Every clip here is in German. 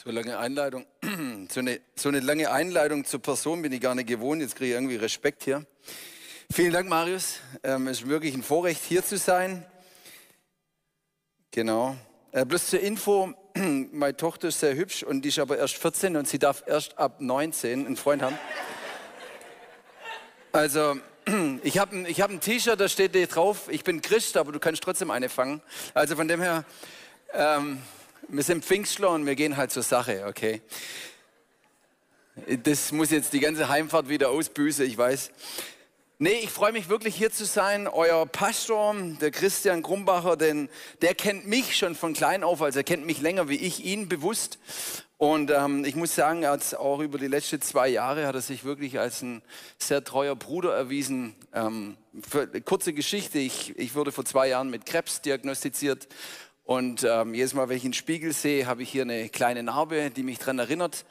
So lange Einleitung, so eine, so eine lange Einleitung zur Person bin ich gar nicht gewohnt. Jetzt kriege ich irgendwie Respekt hier. Vielen Dank, Marius. Ähm, es ist wirklich ein Vorrecht, hier zu sein. Genau. Äh, bloß zur Info, meine Tochter ist sehr hübsch und die ist aber erst 14 und sie darf erst ab 19 einen Freund haben. Also, ich habe ein, hab ein T-Shirt, da steht drauf, ich bin Christ, aber du kannst trotzdem eine fangen. Also von dem her, ähm, wir sind Pfingstler und wir gehen halt zur Sache, okay? Das muss jetzt die ganze Heimfahrt wieder ausbüßen, ich weiß. Nee, ich freue mich wirklich hier zu sein. Euer Pastor, der Christian Grumbacher, denn der kennt mich schon von klein auf, also er kennt mich länger wie ich ihn bewusst. Und ähm, ich muss sagen, er hat auch über die letzten zwei Jahre hat er sich wirklich als ein sehr treuer Bruder erwiesen. Ähm, kurze Geschichte, ich, ich wurde vor zwei Jahren mit Krebs diagnostiziert und ähm, jedes Mal, wenn ich einen Spiegel sehe, habe ich hier eine kleine Narbe, die mich daran erinnert,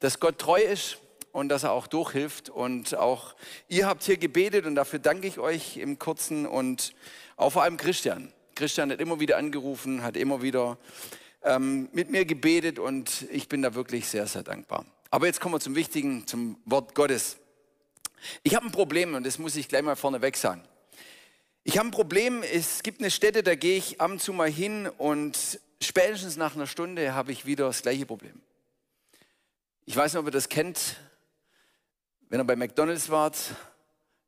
dass Gott treu ist und dass er auch durchhilft. Und auch ihr habt hier gebetet und dafür danke ich euch im Kurzen und auch vor allem Christian. Christian hat immer wieder angerufen, hat immer wieder ähm, mit mir gebetet und ich bin da wirklich sehr, sehr dankbar. Aber jetzt kommen wir zum Wichtigen, zum Wort Gottes. Ich habe ein Problem und das muss ich gleich mal vorneweg sagen. Ich habe ein Problem, es gibt eine Stätte, da gehe ich ab und zu mal hin und spätestens nach einer Stunde habe ich wieder das gleiche Problem. Ich weiß nicht, ob ihr das kennt. Wenn ihr bei McDonalds wart,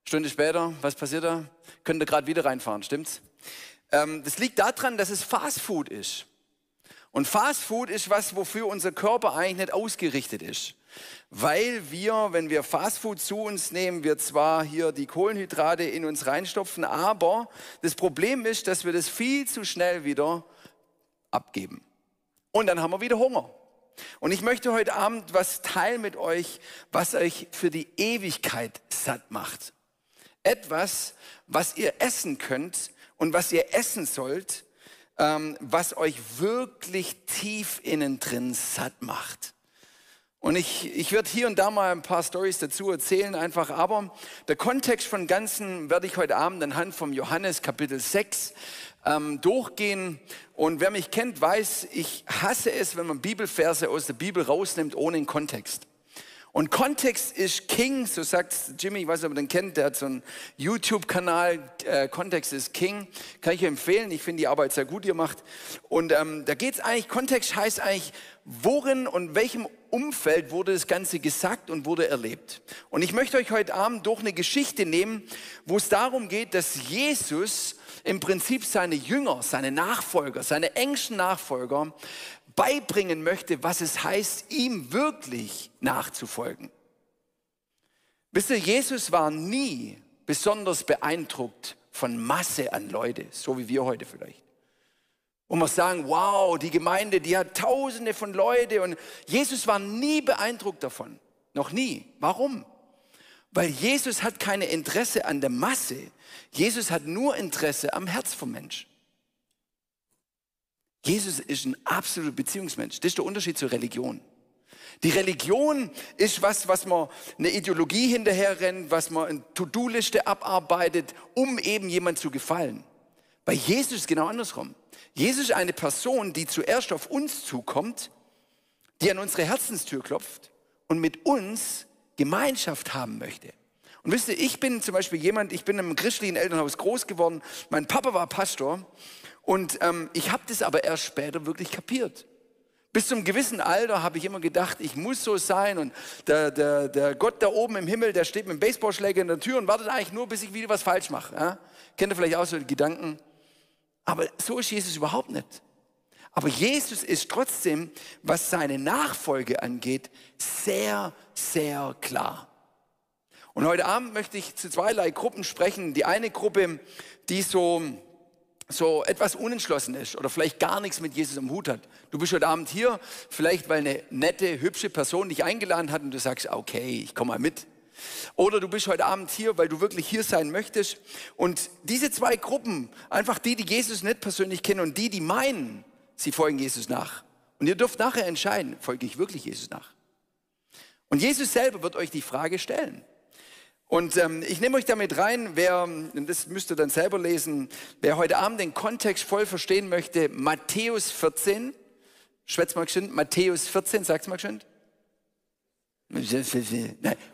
Stunde später, was passiert da? Könnt ihr gerade wieder reinfahren, stimmt's? Ähm, das liegt daran, dass es Fast Food ist. Und Fast Food ist was, wofür unser Körper eigentlich nicht ausgerichtet ist. Weil wir, wenn wir Fastfood zu uns nehmen, wir zwar hier die Kohlenhydrate in uns reinstopfen, aber das Problem ist, dass wir das viel zu schnell wieder abgeben. Und dann haben wir wieder Hunger. Und ich möchte heute Abend was teilen mit euch, was euch für die Ewigkeit satt macht. Etwas, was ihr essen könnt und was ihr essen sollt, ähm, was euch wirklich tief innen drin satt macht. Und ich, ich werde hier und da mal ein paar Stories dazu erzählen, einfach. Aber der Kontext von Ganzen werde ich heute Abend anhand vom Johannes Kapitel 6 ähm, durchgehen. Und wer mich kennt, weiß, ich hasse es, wenn man Bibelverse aus der Bibel rausnimmt ohne einen Kontext. Und Kontext ist King, so sagt Jimmy, ich weiß nicht, ob ihr den kennt, der hat so einen YouTube-Kanal, äh, Kontext ist King, kann ich empfehlen, ich finde die Arbeit sehr gut gemacht. Und ähm, da geht es eigentlich, Kontext heißt eigentlich, worin und welchem Umfeld wurde das Ganze gesagt und wurde erlebt. Und ich möchte euch heute Abend durch eine Geschichte nehmen, wo es darum geht, dass Jesus im Prinzip seine Jünger, seine Nachfolger, seine engsten Nachfolger beibringen möchte, was es heißt, ihm wirklich nachzufolgen. Wisst ihr, Jesus war nie besonders beeindruckt von Masse an Leute, so wie wir heute vielleicht. Und wir sagen, wow, die Gemeinde, die hat tausende von Leuten und Jesus war nie beeindruckt davon. Noch nie. Warum? Weil Jesus hat keine Interesse an der Masse. Jesus hat nur Interesse am Herz vom Menschen. Jesus ist ein absoluter Beziehungsmensch. Das ist der Unterschied zur Religion. Die Religion ist was, was man eine Ideologie hinterher rennt, was man eine To-Do-Liste abarbeitet, um eben jemand zu gefallen. Bei Jesus ist genau andersrum. Jesus ist eine Person, die zuerst auf uns zukommt, die an unsere Herzenstür klopft und mit uns Gemeinschaft haben möchte. Und wisst ihr, ich bin zum Beispiel jemand, ich bin im christlichen Elternhaus groß geworden, mein Papa war Pastor und ähm, ich habe das aber erst später wirklich kapiert. Bis zum gewissen Alter habe ich immer gedacht, ich muss so sein und der, der, der Gott da oben im Himmel, der steht mit dem Baseballschläger in der Tür und wartet eigentlich nur, bis ich wieder was falsch mache. Ja? Kennt ihr vielleicht auch so Gedanken? Aber so ist Jesus überhaupt nicht. Aber Jesus ist trotzdem, was seine Nachfolge angeht, sehr, sehr klar. Und heute Abend möchte ich zu zweierlei Gruppen sprechen. Die eine Gruppe, die so so etwas unentschlossen ist oder vielleicht gar nichts mit Jesus am Hut hat. Du bist heute Abend hier, vielleicht weil eine nette, hübsche Person dich eingeladen hat und du sagst, okay, ich komme mal mit. Oder du bist heute Abend hier, weil du wirklich hier sein möchtest. Und diese zwei Gruppen, einfach die, die Jesus nicht persönlich kennen und die, die meinen, sie folgen Jesus nach. Und ihr dürft nachher entscheiden, folge ich wirklich Jesus nach? Und Jesus selber wird euch die Frage stellen. Und ähm, ich nehme euch damit rein, wer, das müsst ihr dann selber lesen, wer heute Abend den Kontext voll verstehen möchte, Matthäus 14, Schwätz mal geschwind. Matthäus 14, sag's mal geschwind.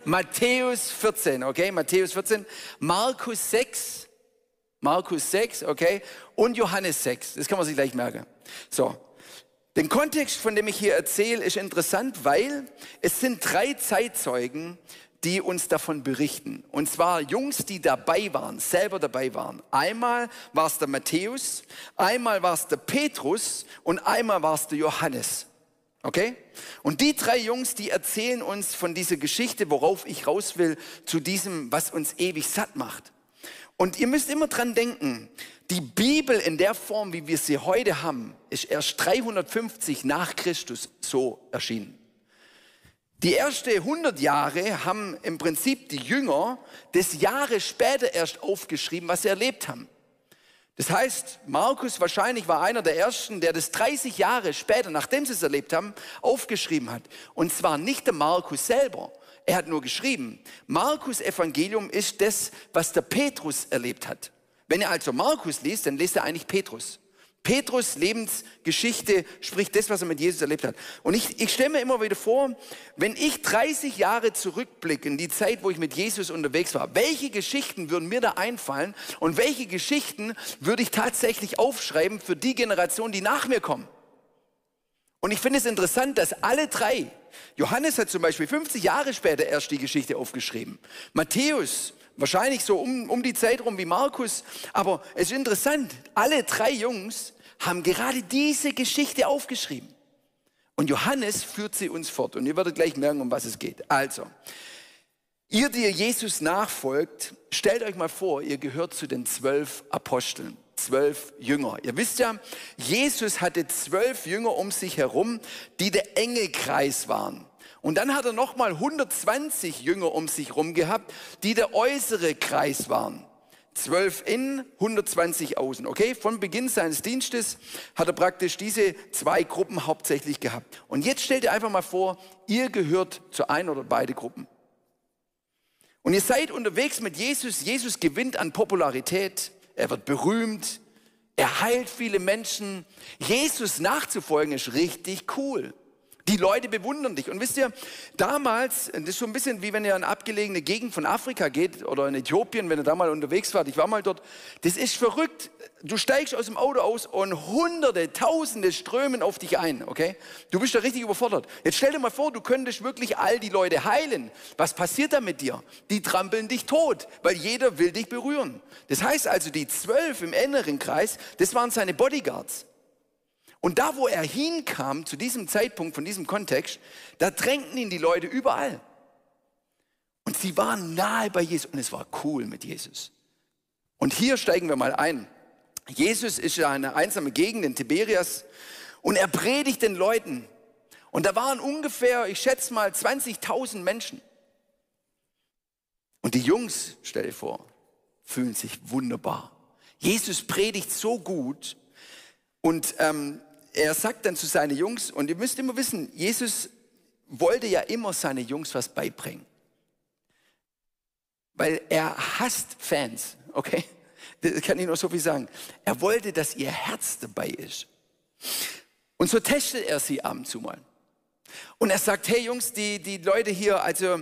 Matthäus 14, okay, Matthäus 14, Markus 6, Markus 6, okay, und Johannes 6, das kann man sich gleich merken. So, den Kontext, von dem ich hier erzähle, ist interessant, weil es sind drei Zeitzeugen, die uns davon berichten. Und zwar Jungs, die dabei waren, selber dabei waren. Einmal war es der Matthäus, einmal war es der Petrus und einmal war es der Johannes. Okay? Und die drei Jungs, die erzählen uns von dieser Geschichte, worauf ich raus will, zu diesem, was uns ewig satt macht. Und ihr müsst immer dran denken, die Bibel in der Form, wie wir sie heute haben, ist erst 350 nach Christus so erschienen. Die ersten 100 Jahre haben im Prinzip die Jünger des Jahres später erst aufgeschrieben, was sie erlebt haben. Das heißt, Markus wahrscheinlich war einer der ersten, der das 30 Jahre später, nachdem sie es erlebt haben, aufgeschrieben hat. Und zwar nicht der Markus selber. Er hat nur geschrieben. Markus Evangelium ist das, was der Petrus erlebt hat. Wenn er also Markus liest, dann liest er eigentlich Petrus. Petrus Lebensgeschichte spricht das, was er mit Jesus erlebt hat. Und ich, ich stelle mir immer wieder vor, wenn ich 30 Jahre zurückblicke in die Zeit, wo ich mit Jesus unterwegs war, welche Geschichten würden mir da einfallen und welche Geschichten würde ich tatsächlich aufschreiben für die Generation, die nach mir kommen? Und ich finde es interessant, dass alle drei, Johannes hat zum Beispiel 50 Jahre später erst die Geschichte aufgeschrieben, Matthäus Wahrscheinlich so um, um die Zeit rum wie Markus. Aber es ist interessant, alle drei Jungs haben gerade diese Geschichte aufgeschrieben. Und Johannes führt sie uns fort. Und ihr werdet gleich merken, um was es geht. Also, ihr, die ihr Jesus nachfolgt, stellt euch mal vor, ihr gehört zu den zwölf Aposteln zwölf Jünger. Ihr wisst ja, Jesus hatte zwölf Jünger um sich herum, die der enge Kreis waren. Und dann hat er nochmal 120 Jünger um sich herum gehabt, die der äußere Kreis waren. Zwölf innen, 120 außen. Okay, von Beginn seines Dienstes hat er praktisch diese zwei Gruppen hauptsächlich gehabt. Und jetzt stellt ihr einfach mal vor, ihr gehört zu ein oder beide Gruppen. Und ihr seid unterwegs mit Jesus. Jesus gewinnt an Popularität. Er wird berühmt. Er heilt viele Menschen. Jesus nachzufolgen ist richtig cool. Die Leute bewundern dich. Und wisst ihr, damals, das ist so ein bisschen wie wenn ihr in eine abgelegene Gegend von Afrika geht oder in Äthiopien, wenn ihr da mal unterwegs wart. Ich war mal dort. Das ist verrückt. Du steigst aus dem Auto aus und hunderte, tausende strömen auf dich ein, okay? Du bist da richtig überfordert. Jetzt stell dir mal vor, du könntest wirklich all die Leute heilen. Was passiert da mit dir? Die trampeln dich tot, weil jeder will dich berühren. Das heißt also, die zwölf im inneren Kreis, das waren seine Bodyguards. Und da, wo er hinkam, zu diesem Zeitpunkt, von diesem Kontext, da drängten ihn die Leute überall. Und sie waren nahe bei Jesus und es war cool mit Jesus. Und hier steigen wir mal ein. Jesus ist ja eine einsame Gegend in Tiberias und er predigt den Leuten. Und da waren ungefähr, ich schätze mal, 20.000 Menschen. Und die Jungs, stell dir vor, fühlen sich wunderbar. Jesus predigt so gut und ähm, er sagt dann zu seinen Jungs, und ihr müsst immer wissen, Jesus wollte ja immer seine Jungs was beibringen. Weil er hasst Fans, okay? Das kann ich nur so viel sagen. Er wollte, dass ihr Herz dabei ist. Und so testet er sie ab und zu mal. Und er sagt, hey Jungs, die, die Leute hier, also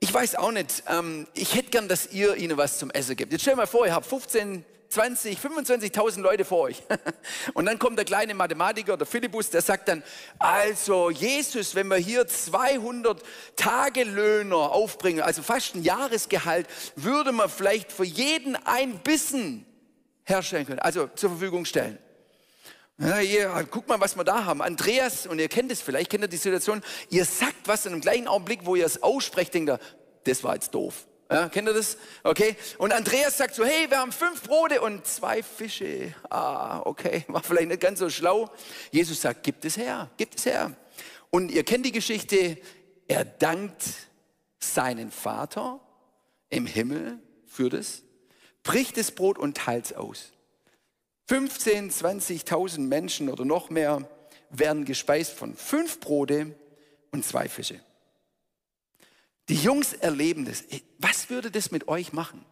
ich weiß auch nicht, ähm, ich hätte gern, dass ihr ihnen was zum Essen gibt. Jetzt stell mal vor, ihr habt 15 20, 25.000 Leute vor euch. Und dann kommt der kleine Mathematiker, der Philippus, der sagt dann, also Jesus, wenn wir hier 200 Tagelöhner aufbringen, also fast ein Jahresgehalt, würde man vielleicht für jeden ein Bissen herstellen können, also zur Verfügung stellen. Ja, ihr, guck mal, was wir da haben. Andreas, und ihr kennt es vielleicht, kennt ihr die Situation, ihr sagt was in einem gleichen Augenblick, wo ihr es aussprecht, denkt ihr, das war jetzt doof. Ja, kennt ihr das? Okay. Und Andreas sagt so, hey, wir haben fünf Brote und zwei Fische. Ah, okay, war vielleicht nicht ganz so schlau. Jesus sagt, gib es her, gib es her. Und ihr kennt die Geschichte, er dankt seinen Vater im Himmel für das, bricht das Brot und teilt es aus. 15, 20.000 Menschen oder noch mehr werden gespeist von fünf Brote und zwei Fische. Die Jungs erleben das. Was würde das mit euch machen?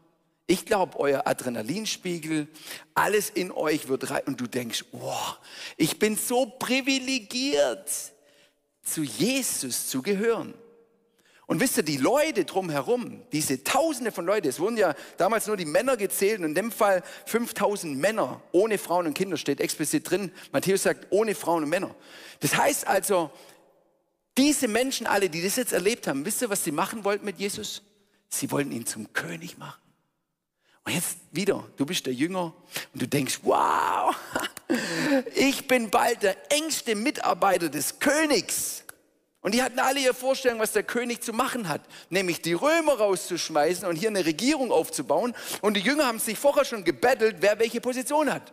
Ich glaube, euer Adrenalinspiegel, alles in euch wird rein und du denkst, wow, ich bin so privilegiert, zu Jesus zu gehören. Und wisst ihr, die Leute drumherum, diese Tausende von Leuten, es wurden ja damals nur die Männer gezählt und in dem Fall 5000 Männer ohne Frauen und Kinder steht explizit drin. Matthäus sagt ohne Frauen und Männer. Das heißt also, diese Menschen alle, die das jetzt erlebt haben, wisst ihr, was sie machen wollten mit Jesus? Sie wollten ihn zum König machen. Und jetzt wieder, du bist der Jünger und du denkst, wow, ich bin bald der engste Mitarbeiter des Königs. Und die hatten alle ihre Vorstellung, was der König zu machen hat, nämlich die Römer rauszuschmeißen und hier eine Regierung aufzubauen. Und die Jünger haben sich vorher schon gebettelt, wer welche Position hat.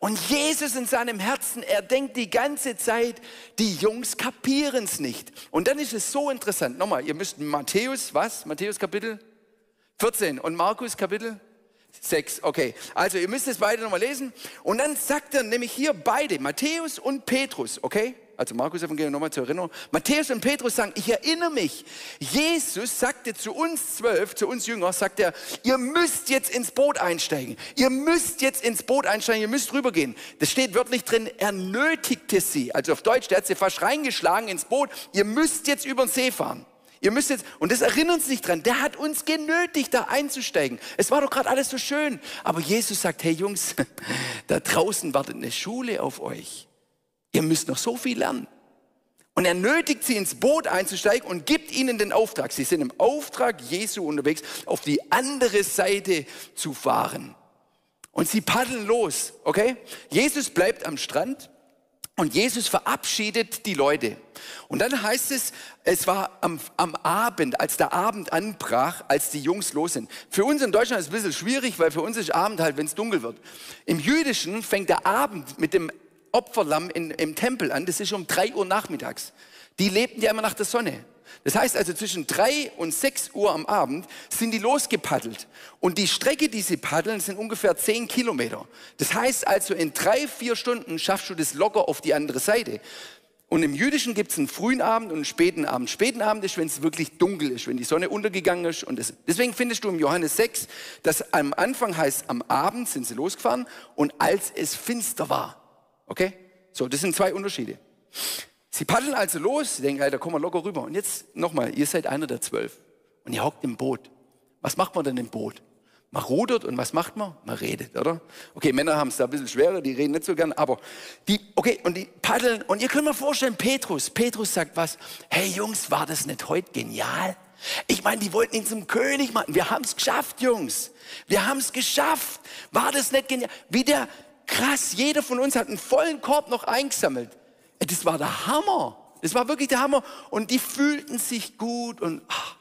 Und Jesus in seinem Herzen, er denkt die ganze Zeit, die Jungs kapieren es nicht. Und dann ist es so interessant. Nochmal, ihr müsst Matthäus, was? Matthäus Kapitel 14 und Markus Kapitel Sechs, okay. Also ihr müsst es beide nochmal lesen. Und dann sagt er nämlich hier beide, Matthäus und Petrus, okay? Also Markus Evangelium nochmal zur Erinnerung. Matthäus und Petrus sagen, ich erinnere mich. Jesus sagte zu uns zwölf, zu uns Jünger, sagt er, ihr müsst jetzt ins Boot einsteigen. Ihr müsst jetzt ins Boot einsteigen, ihr müsst rübergehen. Das steht wörtlich drin, er nötigte sie. Also auf Deutsch, der hat sie fast reingeschlagen ins Boot. Ihr müsst jetzt über den See fahren. Ihr müsst jetzt, und das erinnert uns nicht dran, der hat uns genötigt, da einzusteigen. Es war doch gerade alles so schön. Aber Jesus sagt, hey Jungs, da draußen wartet eine Schule auf euch. Ihr müsst noch so viel lernen. Und er nötigt sie ins Boot einzusteigen und gibt ihnen den Auftrag. Sie sind im Auftrag Jesu unterwegs, auf die andere Seite zu fahren. Und sie paddeln los, okay? Jesus bleibt am Strand und Jesus verabschiedet die Leute. Und dann heißt es, es war am, am, Abend, als der Abend anbrach, als die Jungs los sind. Für uns in Deutschland ist es ein bisschen schwierig, weil für uns ist Abend halt, wenn es dunkel wird. Im Jüdischen fängt der Abend mit dem Opferlamm in, im Tempel an. Das ist um drei Uhr nachmittags. Die lebten ja immer nach der Sonne. Das heißt also, zwischen drei und sechs Uhr am Abend sind die losgepaddelt. Und die Strecke, die sie paddeln, sind ungefähr zehn Kilometer. Das heißt also, in drei, vier Stunden schaffst du das locker auf die andere Seite. Und im Jüdischen gibt es einen frühen Abend und einen späten Abend. Späten Abend ist, wenn es wirklich dunkel ist, wenn die Sonne untergegangen ist. Und das, deswegen findest du im Johannes 6, dass am Anfang heißt, am Abend sind sie losgefahren und als es finster war. Okay? So, das sind zwei Unterschiede. Sie paddeln also los, sie denken, da kommen wir locker rüber. Und jetzt nochmal, ihr seid einer der zwölf und ihr hockt im Boot. Was macht man denn im Boot? Man rudert und was macht man? Man redet, oder? Okay, Männer haben es da ein bisschen schwerer, die reden nicht so gern, aber die, okay, und die paddeln. Und ihr könnt mir vorstellen, Petrus, Petrus sagt was, hey Jungs, war das nicht heute genial? Ich meine, die wollten ihn zum König machen. Wir haben es geschafft, Jungs. Wir haben es geschafft. War das nicht genial? Wie der, krass, jeder von uns hat einen vollen Korb noch eingesammelt. Das war der Hammer. Das war wirklich der Hammer. Und die fühlten sich gut. Und ach,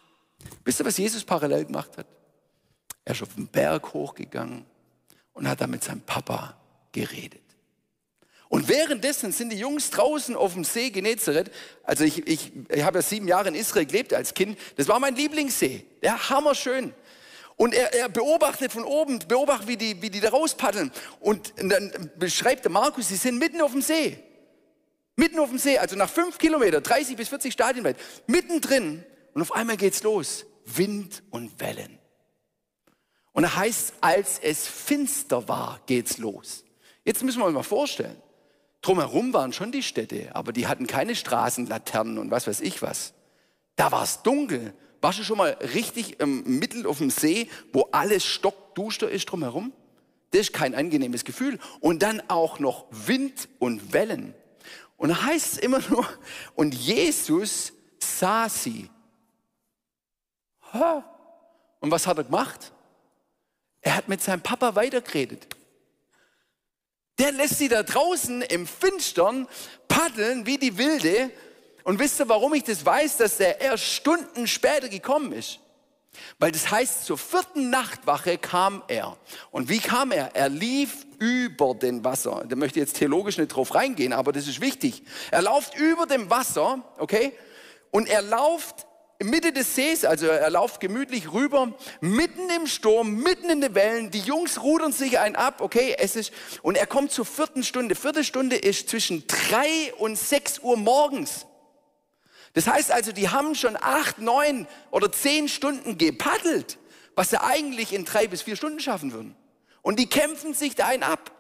wisst ihr, was Jesus parallel gemacht hat? Er ist auf den Berg hochgegangen und hat da mit seinem Papa geredet. Und währenddessen sind die Jungs draußen auf dem See Genezareth. Also ich, ich, ich habe ja sieben Jahre in Israel gelebt als Kind. Das war mein Lieblingssee. Der hammerschön. Und er, er beobachtet von oben, beobachtet, wie die, wie die da rauspaddeln. Und dann beschreibt der Markus, sie sind mitten auf dem See. Mitten auf dem See, also nach fünf Kilometern, 30 bis 40 Stadien weit, mittendrin. Und auf einmal geht's los. Wind und Wellen. Und da heißt, als es finster war, geht's los. Jetzt müssen wir uns mal vorstellen. Drumherum waren schon die Städte, aber die hatten keine Straßenlaternen und was weiß ich was. Da war es dunkel. Warst du schon mal richtig im Mittel auf dem See, wo alles stockduster ist drumherum? Das ist kein angenehmes Gefühl. Und dann auch noch Wind und Wellen. Und da heißt es immer nur, und Jesus sah sie. Und was hat er gemacht? Er hat mit seinem Papa weitergeredet. Der lässt sie da draußen im Finstern paddeln wie die Wilde. Und wisst ihr, warum ich das weiß, dass er erst Stunden später gekommen ist? Weil das heißt, zur vierten Nachtwache kam er. Und wie kam er? Er lief über den Wasser. Da möchte ich jetzt theologisch nicht drauf reingehen, aber das ist wichtig. Er lauft über dem Wasser, okay? Und er lauft in Mitte des Sees, also er lauft gemütlich rüber, mitten im Sturm, mitten in den Wellen. Die Jungs rudern sich ein ab, okay? Es ist, und er kommt zur vierten Stunde. Vierte Stunde ist zwischen drei und sechs Uhr morgens. Das heißt also, die haben schon acht, neun oder zehn Stunden gepaddelt. was sie eigentlich in drei bis vier Stunden schaffen würden. Und die kämpfen sich da einen ab.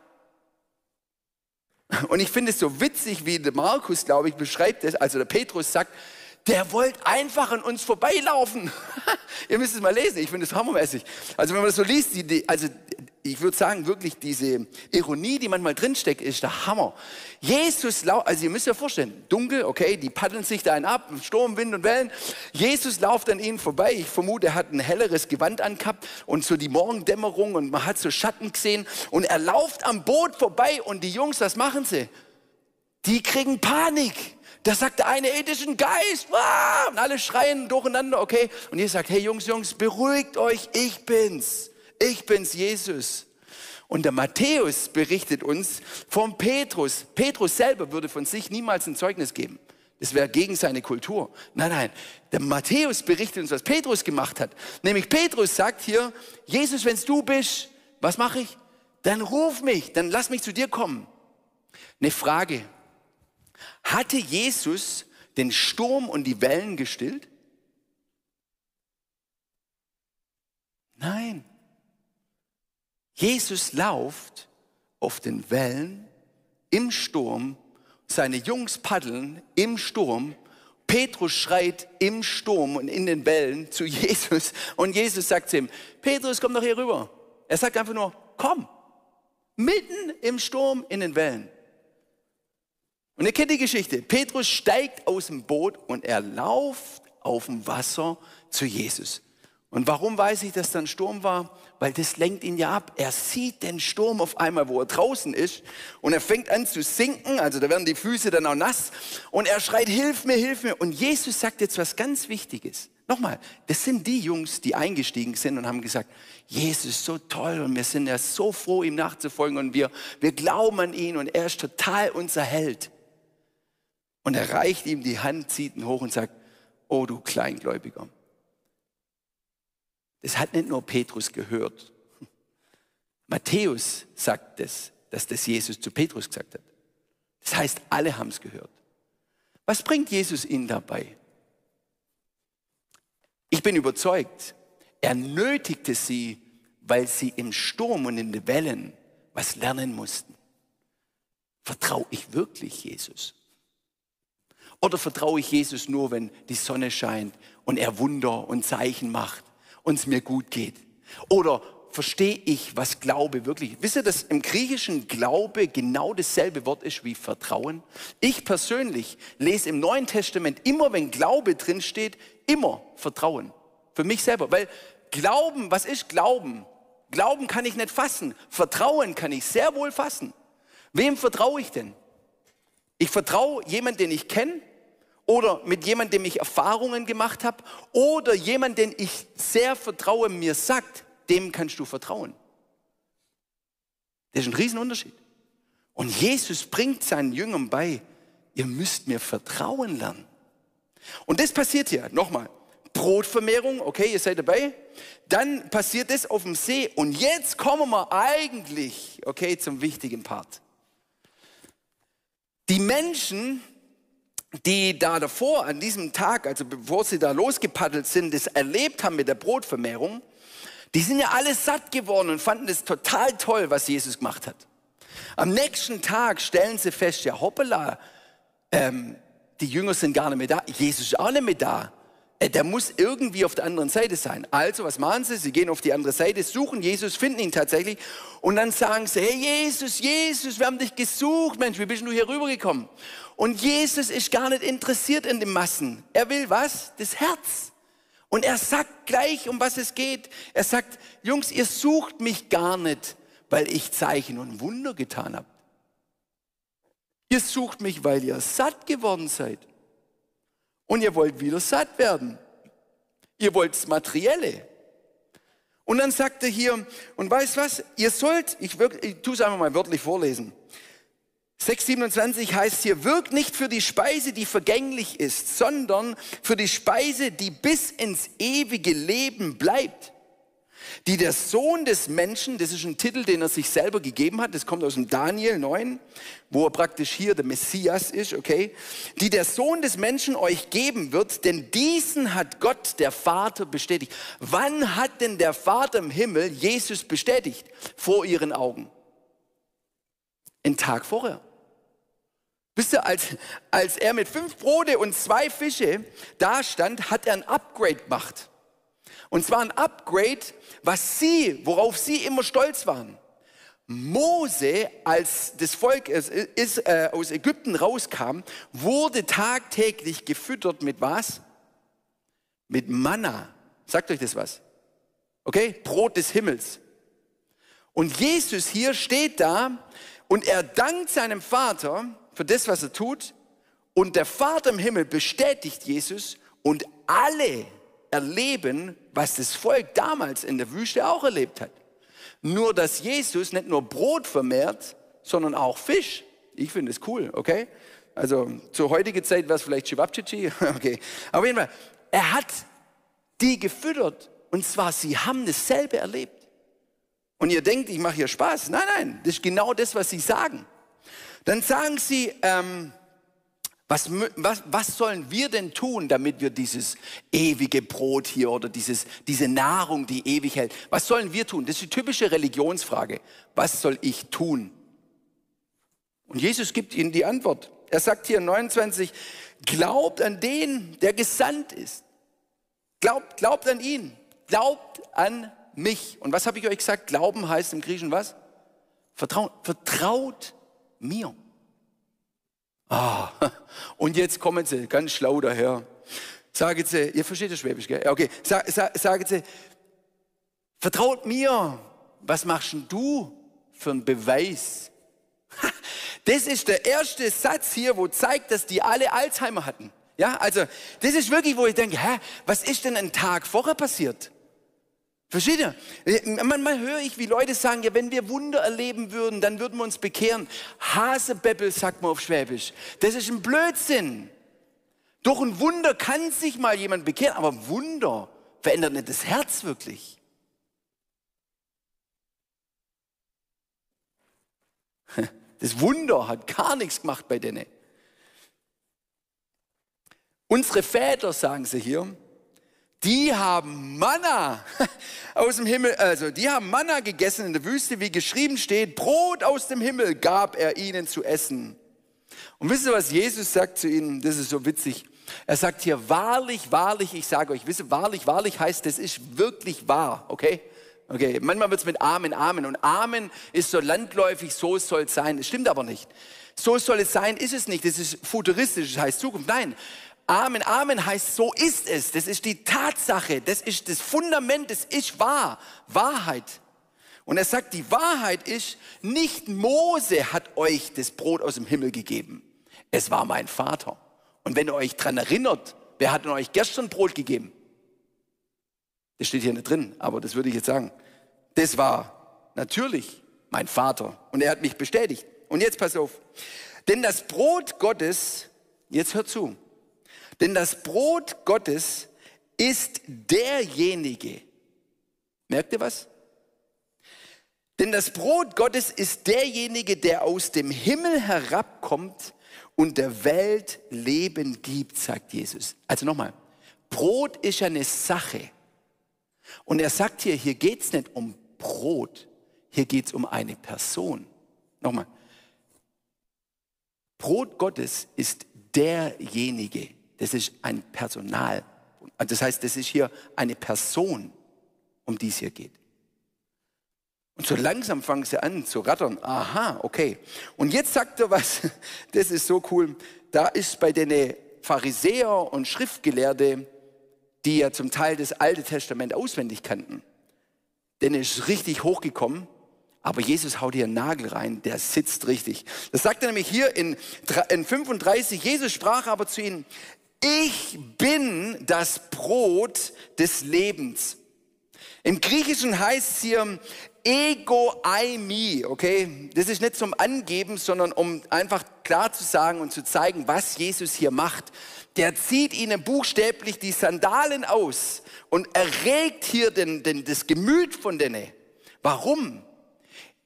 Und ich finde es so witzig, wie der Markus, glaube ich, beschreibt es, also der Petrus sagt, der wollte einfach an uns vorbeilaufen. Ihr müsst es mal lesen, ich finde es hammermäßig. Also wenn man das so liest, die, also ich würde sagen, wirklich diese Ironie, die manchmal drinsteckt, ist der Hammer. Jesus, also ihr müsst euch vorstellen, dunkel, okay, die paddeln sich da einen ab, Sturm, Wind und Wellen. Jesus lauft an ihnen vorbei. Ich vermute, er hat ein helleres Gewand angehabt und so die Morgendämmerung und man hat so Schatten gesehen. Und er lauft am Boot vorbei und die Jungs, was machen sie? Die kriegen Panik. Da sagt der eine, ein Geist. Und alle schreien durcheinander, okay. Und ihr sagt, hey Jungs, Jungs, beruhigt euch, ich bin's. Ich bin's, Jesus. Und der Matthäus berichtet uns vom Petrus. Petrus selber würde von sich niemals ein Zeugnis geben. Das wäre gegen seine Kultur. Nein, nein. Der Matthäus berichtet uns, was Petrus gemacht hat. Nämlich Petrus sagt hier, Jesus, wenn es du bist, was mache ich? Dann ruf mich, dann lass mich zu dir kommen. Eine Frage. Hatte Jesus den Sturm und die Wellen gestillt? Nein. Jesus lauft auf den Wellen im Sturm, seine Jungs paddeln im Sturm, Petrus schreit im Sturm und in den Wellen zu Jesus und Jesus sagt zu ihm, Petrus, komm doch hier rüber. Er sagt einfach nur, komm, mitten im Sturm in den Wellen. Und ihr kennt die Geschichte. Petrus steigt aus dem Boot und er lauft auf dem Wasser zu Jesus. Und warum weiß ich, dass dann Sturm war? Weil das lenkt ihn ja ab. Er sieht den Sturm auf einmal, wo er draußen ist. Und er fängt an zu sinken. Also da werden die Füße dann auch nass. Und er schreit, hilf mir, hilf mir. Und Jesus sagt jetzt was ganz Wichtiges. Nochmal, das sind die Jungs, die eingestiegen sind und haben gesagt, Jesus so toll und wir sind ja so froh, ihm nachzufolgen und wir, wir glauben an ihn und er ist total unser Held. Und er reicht ihm die Hand, zieht ihn hoch und sagt, oh du Kleingläubiger. Das hat nicht nur Petrus gehört. Matthäus sagt das, dass das Jesus zu Petrus gesagt hat. Das heißt, alle haben es gehört. Was bringt Jesus ihnen dabei? Ich bin überzeugt, er nötigte sie, weil sie im Sturm und in den Wellen was lernen mussten. Vertraue ich wirklich Jesus? Oder vertraue ich Jesus nur, wenn die Sonne scheint und er Wunder und Zeichen macht? Und es mir gut geht? Oder verstehe ich, was Glaube wirklich? Wisst ihr, dass im Griechischen Glaube genau dasselbe Wort ist wie Vertrauen? Ich persönlich lese im Neuen Testament immer, wenn Glaube drin steht, immer Vertrauen. Für mich selber. Weil Glauben, was ist Glauben? Glauben kann ich nicht fassen. Vertrauen kann ich sehr wohl fassen. Wem vertraue ich denn? Ich vertraue jemand, den ich kenne oder mit jemandem, dem ich Erfahrungen gemacht habe oder jemand, den ich sehr vertraue, mir sagt, dem kannst du vertrauen. Das ist ein Riesenunterschied. Und Jesus bringt seinen Jüngern bei, ihr müsst mir vertrauen lernen. Und das passiert hier, nochmal, Brotvermehrung, okay, ihr seid dabei. Dann passiert das auf dem See und jetzt kommen wir eigentlich, okay, zum wichtigen Part. Die Menschen, die da davor an diesem Tag, also bevor sie da losgepaddelt sind, das erlebt haben mit der Brotvermehrung, die sind ja alle satt geworden und fanden es total toll, was Jesus gemacht hat. Am nächsten Tag stellen sie fest, ja hoppala, ähm, die Jünger sind gar nicht mehr da, Jesus ist auch nicht mehr da. Äh, der muss irgendwie auf der anderen Seite sein. Also, was machen sie? Sie gehen auf die andere Seite, suchen Jesus, finden ihn tatsächlich und dann sagen sie, hey Jesus, Jesus, wir haben dich gesucht, Mensch, wie bist du hier rübergekommen? Und Jesus ist gar nicht interessiert in den Massen. Er will was? Das Herz. Und er sagt gleich, um was es geht. Er sagt, Jungs, ihr sucht mich gar nicht, weil ich Zeichen und Wunder getan habe. Ihr sucht mich, weil ihr satt geworden seid. Und ihr wollt wieder satt werden. Ihr wollt das Materielle. Und dann sagt er hier, und weißt was, ihr sollt, ich, ich tue es einfach mal wörtlich vorlesen. 6,27 heißt hier, wirkt nicht für die Speise, die vergänglich ist, sondern für die Speise, die bis ins ewige Leben bleibt. die der Sohn des Menschen, das ist ein Titel, den er sich selber gegeben hat, das kommt aus dem Daniel 9, wo er praktisch hier der Messias ist, okay, die der Sohn des Menschen euch geben wird, denn diesen hat Gott, der Vater, bestätigt. Wann hat denn der Vater im Himmel Jesus bestätigt? Vor ihren Augen. Ein Tag vorher. Wisst ihr, als, als er mit fünf Brote und zwei Fische da stand, hat er ein Upgrade gemacht. Und zwar ein Upgrade, was sie, worauf sie immer stolz waren. Mose, als das Volk ist, ist, äh, aus Ägypten rauskam, wurde tagtäglich gefüttert mit was? Mit Manna. Sagt euch das was? Okay? Brot des Himmels. Und Jesus hier steht da und er dankt seinem Vater für das, was er tut. Und der Vater im Himmel bestätigt Jesus und alle erleben, was das Volk damals in der Wüste auch erlebt hat. Nur, dass Jesus nicht nur Brot vermehrt, sondern auch Fisch. Ich finde es cool, okay? Also zur heutigen Zeit wäre es vielleicht Chibabchichi, okay. Auf jeden Fall, er hat die gefüttert und zwar, sie haben dasselbe erlebt. Und ihr denkt, ich mache hier Spaß. Nein, nein, das ist genau das, was sie sagen. Dann sagen sie, ähm, was, was, was sollen wir denn tun, damit wir dieses ewige Brot hier oder dieses, diese Nahrung, die ewig hält, was sollen wir tun? Das ist die typische Religionsfrage. Was soll ich tun? Und Jesus gibt ihnen die Antwort. Er sagt hier in 29, glaubt an den, der gesandt ist. Glaubt, glaubt an ihn. Glaubt an mich. Und was habe ich euch gesagt? Glauben heißt im Griechischen was? Vertrauen. Vertraut mir. Ah, und jetzt kommen sie ganz schlau daher. Sagen sie, ihr versteht das Schwäbisch, gell? Okay, sagen sie, vertraut mir, was machst denn du für einen Beweis? Das ist der erste Satz hier, wo zeigt, dass die alle Alzheimer hatten. Ja, also das ist wirklich, wo ich denke, hä, was ist denn ein Tag vorher passiert? Versteht ihr? Manchmal höre ich, wie Leute sagen, ja, wenn wir Wunder erleben würden, dann würden wir uns bekehren. Hasebeppel sagt man auf Schwäbisch. Das ist ein Blödsinn. Durch ein Wunder kann sich mal jemand bekehren, aber Wunder verändert nicht das Herz wirklich. Das Wunder hat gar nichts gemacht bei denen. Unsere Väter, sagen sie hier, die haben Manna aus dem Himmel, also die haben Manna gegessen in der Wüste, wie geschrieben steht, Brot aus dem Himmel gab er ihnen zu essen. Und wisst ihr, was Jesus sagt zu ihnen? Das ist so witzig. Er sagt hier, wahrlich, wahrlich, ich sage euch, wisst ihr, wahrlich, wahrlich heißt, das ist wirklich wahr, okay? Okay, manchmal wird es mit Amen, Amen. Und Amen ist so landläufig, so soll es sein. Das stimmt aber nicht. So soll es sein, ist es nicht. Das ist futuristisch, das heißt Zukunft. Nein, Amen, Amen heißt, so ist es. Das ist die Tatsache. Das ist das Fundament. Das ist wahr. Wahrheit. Und er sagt, die Wahrheit ist, nicht Mose hat euch das Brot aus dem Himmel gegeben. Es war mein Vater. Und wenn ihr euch daran erinnert, wer hat denn euch gestern Brot gegeben? Das steht hier nicht drin, aber das würde ich jetzt sagen. Das war natürlich mein Vater. Und er hat mich bestätigt. Und jetzt pass auf. Denn das Brot Gottes, jetzt hört zu, denn das Brot Gottes ist derjenige. Merkt ihr was? Denn das Brot Gottes ist derjenige, der aus dem Himmel herabkommt und der Welt Leben gibt, sagt Jesus. Also nochmal, Brot ist eine Sache. Und er sagt hier, hier geht es nicht um Brot, hier geht es um eine Person. Nochmal, Brot Gottes ist derjenige, das ist ein Personal. Das heißt, das ist hier eine Person, um die es hier geht. Und so langsam fangen sie an zu rattern. Aha, okay. Und jetzt sagt er was, das ist so cool. Da ist bei den Pharisäer und Schriftgelehrte, die ja zum Teil das Alte Testament auswendig kannten, denn ist richtig hochgekommen. Aber Jesus haut hier einen Nagel rein, der sitzt richtig. Das sagt er nämlich hier in 35. Jesus sprach aber zu ihnen, ich bin das Brot des Lebens. Im Griechischen heißt es hier, Ego I Me, okay? Das ist nicht zum Angeben, sondern um einfach klar zu sagen und zu zeigen, was Jesus hier macht. Der zieht ihnen buchstäblich die Sandalen aus und erregt hier den, den, das Gemüt von denen. Warum?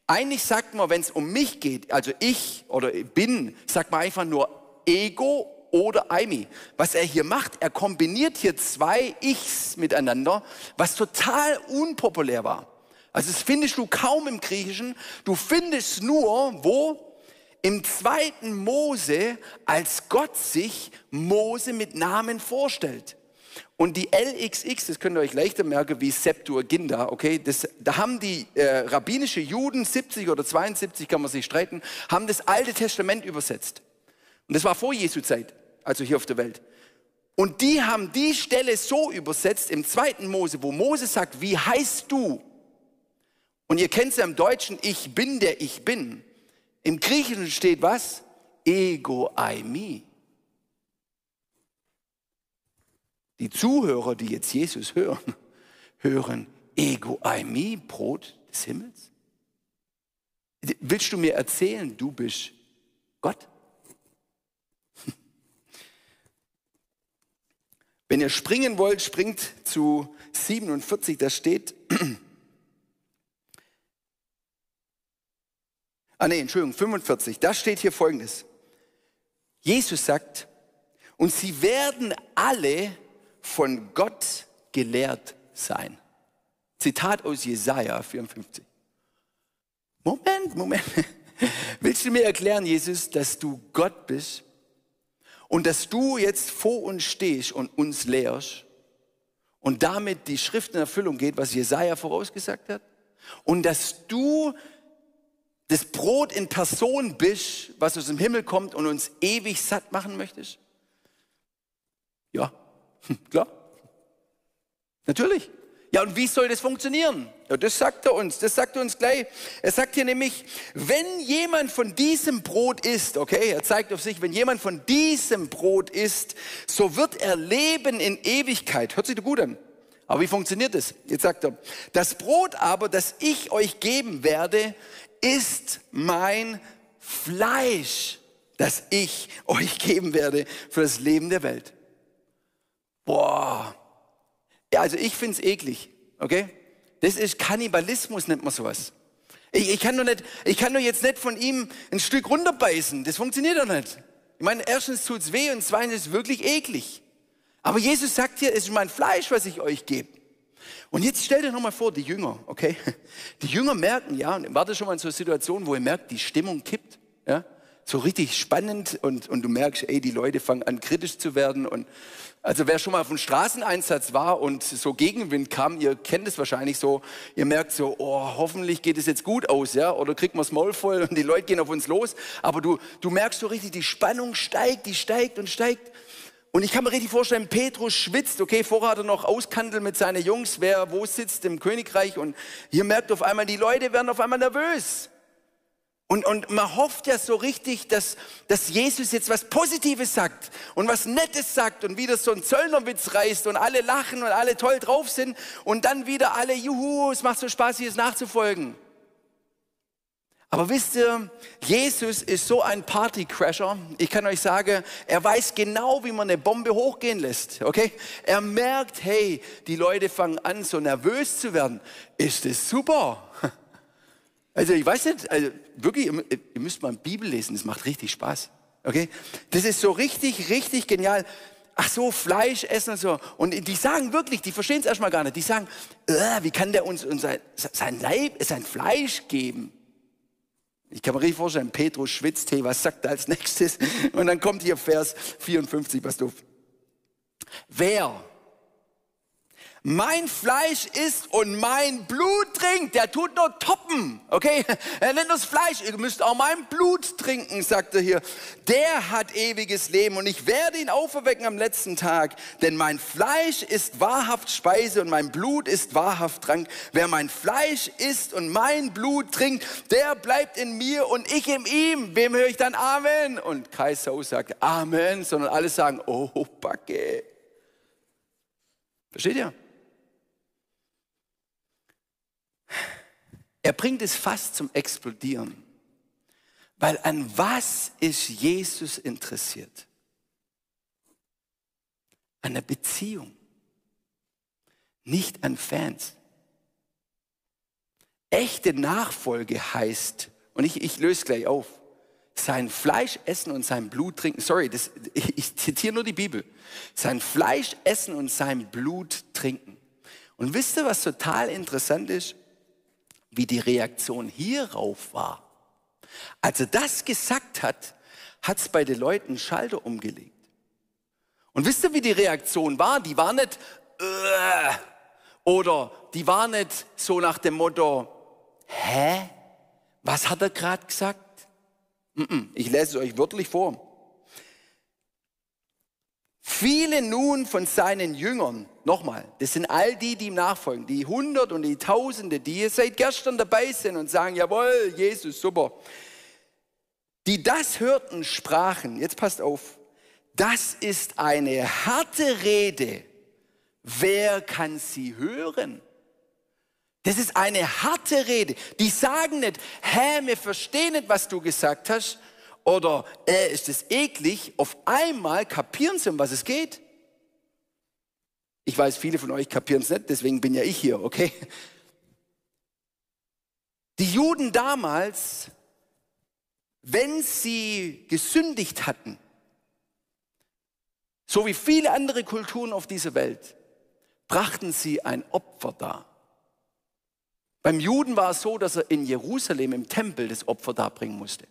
Eigentlich sagt man, wenn es um mich geht, also ich oder bin, sagt man einfach nur Ego oder Aimi. Was er hier macht, er kombiniert hier zwei Ichs miteinander, was total unpopulär war. Also das findest du kaum im Griechischen. Du findest nur, wo? Im zweiten Mose, als Gott sich Mose mit Namen vorstellt. Und die LXX, das könnt ihr euch leichter merken wie Septuaginta, okay? Das, da haben die äh, rabbinische Juden, 70 oder 72 kann man sich streiten, haben das Alte Testament übersetzt. Und das war vor Jesu Zeit, also hier auf der Welt. Und die haben die Stelle so übersetzt im zweiten Mose, wo Mose sagt, wie heißt du? Und ihr kennt es ja im Deutschen, ich bin der ich bin. Im Griechischen steht was? Ego eimi. Die Zuhörer, die jetzt Jesus hören, hören Ego Aimi, Brot des Himmels. Willst du mir erzählen, du bist Gott? Wenn ihr springen wollt, springt zu 47, da steht, ah nee, Entschuldigung, 45, da steht hier folgendes. Jesus sagt, und sie werden alle von Gott gelehrt sein. Zitat aus Jesaja 54. Moment, Moment. Willst du mir erklären, Jesus, dass du Gott bist und dass du jetzt vor uns stehst und uns lehrst und damit die Schrift in Erfüllung geht, was Jesaja vorausgesagt hat? Und dass du das Brot in Person bist, was aus dem Himmel kommt und uns ewig satt machen möchtest? Ja, Klar. Natürlich. Ja, und wie soll das funktionieren? Ja, das sagt er uns, das sagt er uns gleich. Er sagt hier nämlich, wenn jemand von diesem Brot isst, okay, er zeigt auf sich, wenn jemand von diesem Brot isst, so wird er leben in Ewigkeit. Hört sich doch gut an. Aber wie funktioniert das? Jetzt sagt er, das Brot aber, das ich euch geben werde, ist mein Fleisch, das ich euch geben werde für das Leben der Welt. Boah. Ja, also ich finde es eklig, okay? Das ist Kannibalismus, nennt man sowas. Ich, ich, kann doch nicht, ich kann doch jetzt nicht von ihm ein Stück runterbeißen. Das funktioniert doch nicht. Ich meine, erstens tut es weh und zweitens ist es wirklich eklig. Aber Jesus sagt hier, es ist mein Fleisch, was ich euch gebe. Und jetzt stell dir nochmal vor, die Jünger, okay? Die Jünger merken, ja, und warte schon mal in so einer Situation, wo ihr merkt, die Stimmung kippt, ja? So richtig spannend und, und du merkst, ey, die Leute fangen an kritisch zu werden und also wer schon mal auf einem Straßeneinsatz war und so Gegenwind kam, ihr kennt es wahrscheinlich so, ihr merkt so, oh, hoffentlich geht es jetzt gut aus, ja, oder kriegt man das Maul voll und die Leute gehen auf uns los. Aber du, du merkst so richtig, die Spannung steigt, die steigt und steigt. Und ich kann mir richtig vorstellen, Petrus schwitzt, okay, vorher hat er noch auskandelt mit seinen Jungs, wer wo sitzt im Königreich und hier merkt auf einmal, die Leute werden auf einmal nervös. Und, und man hofft ja so richtig, dass, dass Jesus jetzt was Positives sagt und was Nettes sagt und wieder so ein Zöllnerwitz reißt und alle lachen und alle toll drauf sind und dann wieder alle, juhu, es macht so Spaß, es nachzufolgen. Aber wisst ihr, Jesus ist so ein Partycrasher. Ich kann euch sagen, er weiß genau, wie man eine Bombe hochgehen lässt. Okay? Er merkt, hey, die Leute fangen an, so nervös zu werden. Ist das super? Also ich weiß nicht, also wirklich, ihr müsst mal Bibel lesen, das macht richtig Spaß. Okay? Das ist so richtig, richtig genial. Ach so, Fleisch essen und so. Und die sagen wirklich, die verstehen es erstmal gar nicht. Die sagen, äh, wie kann der uns unser, sein Leib, sein Fleisch geben? Ich kann mir richtig vorstellen, Petrus schwitzt, hey, was sagt er als nächstes? Und dann kommt hier Vers 54, was du. Wer mein Fleisch isst und mein Blut trinkt, der tut nur toppen, okay? Er nennt das Fleisch, ihr müsst auch mein Blut trinken, sagt er hier. Der hat ewiges Leben und ich werde ihn auferwecken am letzten Tag, denn mein Fleisch ist wahrhaft Speise und mein Blut ist wahrhaft Trank. Wer mein Fleisch isst und mein Blut trinkt, der bleibt in mir und ich in ihm. Wem höre ich dann Amen? Und Kai Sau sagt Amen, sondern alle sagen, oh, Backe. Versteht ihr? Er bringt es fast zum Explodieren. Weil an was ist Jesus interessiert? An der Beziehung, nicht an Fans. Echte Nachfolge heißt, und ich, ich löse gleich auf, sein Fleisch essen und sein Blut trinken. Sorry, das, ich, ich zitiere nur die Bibel. Sein Fleisch essen und sein Blut trinken. Und wisst ihr, was total interessant ist? Wie die Reaktion hierauf war. Als er das gesagt hat, hat es bei den Leuten Schalter umgelegt. Und wisst ihr, wie die Reaktion war? Die war nicht, äh, oder die war nicht so nach dem Motto, hä? Was hat er gerade gesagt? Ich lese es euch wörtlich vor. Viele nun von seinen Jüngern, nochmal, das sind all die, die ihm nachfolgen, die Hundert und die Tausende, die seit gestern dabei sind und sagen, jawohl, Jesus, super. Die das hörten, sprachen, jetzt passt auf, das ist eine harte Rede. Wer kann sie hören? Das ist eine harte Rede. Die sagen nicht, hä, wir verstehen nicht, was du gesagt hast. Oder, äh, ist es eklig. Auf einmal kapieren sie, um was es geht. Ich weiß, viele von euch kapieren es nicht, deswegen bin ja ich hier, okay? Die Juden damals, wenn sie gesündigt hatten, so wie viele andere Kulturen auf dieser Welt, brachten sie ein Opfer dar. Beim Juden war es so, dass er in Jerusalem im Tempel das Opfer darbringen musste.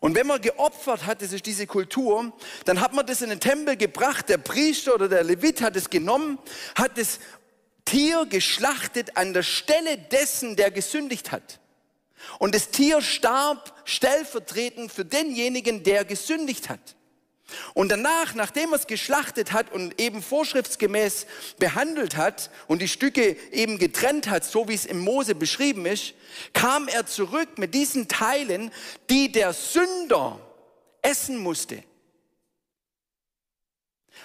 Und wenn man geopfert hat, das ist diese Kultur, dann hat man das in den Tempel gebracht, der Priester oder der Levit hat es genommen, hat das Tier geschlachtet an der Stelle dessen, der gesündigt hat. Und das Tier starb stellvertretend für denjenigen, der gesündigt hat. Und danach, nachdem er es geschlachtet hat und eben vorschriftsgemäß behandelt hat und die Stücke eben getrennt hat, so wie es im Mose beschrieben ist, kam er zurück mit diesen Teilen, die der Sünder essen musste.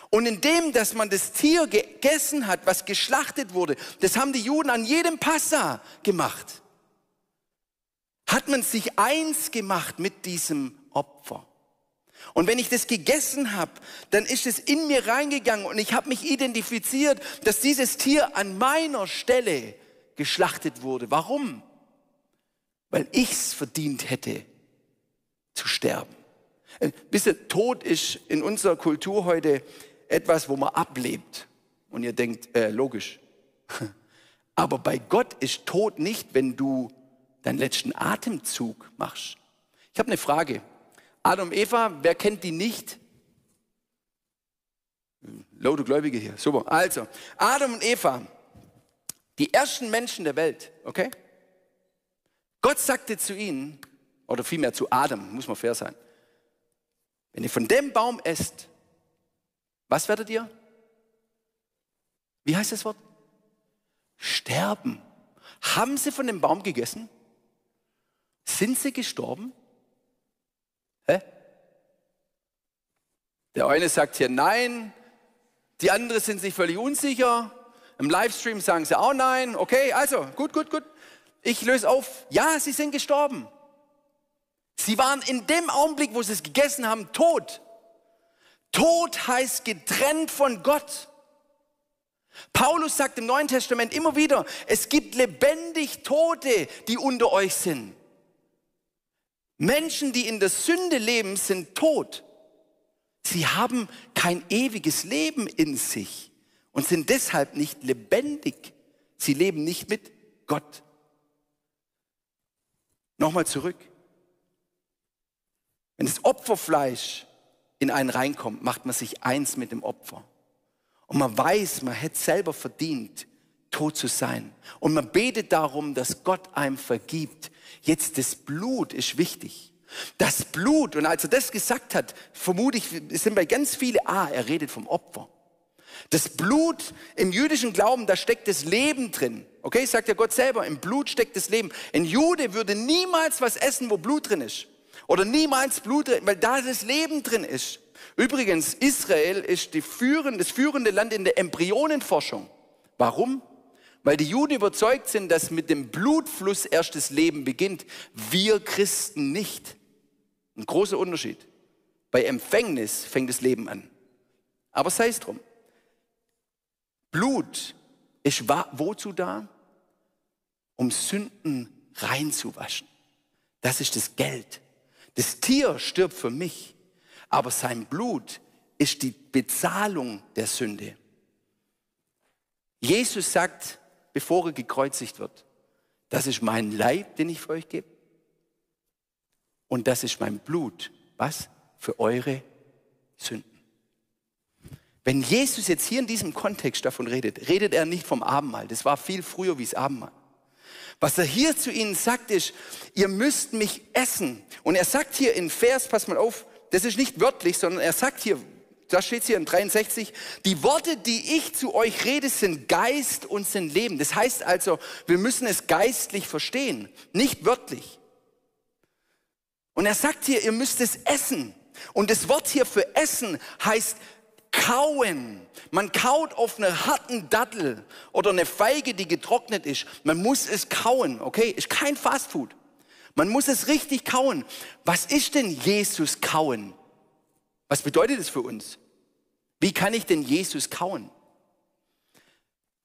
Und indem, dass man das Tier gegessen hat, was geschlachtet wurde, das haben die Juden an jedem Passa gemacht, hat man sich eins gemacht mit diesem Opfer. Und wenn ich das gegessen habe, dann ist es in mir reingegangen und ich habe mich identifiziert, dass dieses Tier an meiner Stelle geschlachtet wurde. Warum? Weil ich es verdient hätte zu sterben. Äh, wisst ihr, Tod ist in unserer Kultur heute etwas, wo man ablebt. Und ihr denkt, äh, logisch. Aber bei Gott ist Tod nicht, wenn du deinen letzten Atemzug machst. Ich habe eine Frage. Adam und Eva, wer kennt die nicht? Lauter Gläubige hier, super. Also, Adam und Eva, die ersten Menschen der Welt, okay? Gott sagte zu ihnen, oder vielmehr zu Adam, muss man fair sein, wenn ihr von dem Baum esst, was werdet ihr? Wie heißt das Wort? Sterben. Haben sie von dem Baum gegessen? Sind sie gestorben? Hä? Der eine sagt hier nein, die anderen sind sich völlig unsicher. Im Livestream sagen sie auch nein. Okay, also gut, gut, gut. Ich löse auf. Ja, sie sind gestorben. Sie waren in dem Augenblick, wo sie es gegessen haben, tot. Tod heißt getrennt von Gott. Paulus sagt im Neuen Testament immer wieder, es gibt lebendig Tote, die unter euch sind. Menschen, die in der Sünde leben, sind tot. Sie haben kein ewiges Leben in sich und sind deshalb nicht lebendig. Sie leben nicht mit Gott. Nochmal zurück. Wenn das Opferfleisch in einen reinkommt, macht man sich eins mit dem Opfer. Und man weiß, man hätte selber verdient, tot zu sein. Und man betet darum, dass Gott einem vergibt. Jetzt das Blut ist wichtig. Das Blut, und als er das gesagt hat, vermute ich, sind bei ganz vielen, ah, er redet vom Opfer. Das Blut im jüdischen Glauben, da steckt das Leben drin. Okay, sagt ja Gott selber, im Blut steckt das Leben. Ein Jude würde niemals was essen, wo Blut drin ist. Oder niemals Blut drin, weil da das Leben drin ist. Übrigens, Israel ist die führende, das führende Land in der Embryonenforschung. Warum? Weil die Juden überzeugt sind, dass mit dem Blutfluss erst das Leben beginnt. Wir Christen nicht. Ein großer Unterschied. Bei Empfängnis fängt das Leben an. Aber sei es drum. Blut ist wozu da? Um Sünden reinzuwaschen. Das ist das Geld. Das Tier stirbt für mich, aber sein Blut ist die Bezahlung der Sünde. Jesus sagt, bevor er gekreuzigt wird, das ist mein Leib, den ich für euch gebe. Und das ist mein Blut. Was? Für eure Sünden. Wenn Jesus jetzt hier in diesem Kontext davon redet, redet er nicht vom Abendmahl. Das war viel früher wie das Abendmahl. Was er hier zu ihnen sagt, ist, ihr müsst mich essen. Und er sagt hier in Vers, pass mal auf, das ist nicht wörtlich, sondern er sagt hier, da steht hier in 63, die Worte, die ich zu euch rede, sind Geist und sind Leben. Das heißt also, wir müssen es geistlich verstehen, nicht wörtlich. Und er sagt hier, ihr müsst es essen. Und das Wort hier für essen heißt kauen. Man kaut auf einer harten Dattel oder eine Feige, die getrocknet ist. Man muss es kauen, okay? Ist kein Fastfood. Man muss es richtig kauen. Was ist denn Jesus kauen? Was bedeutet das für uns? Wie kann ich denn Jesus kauen?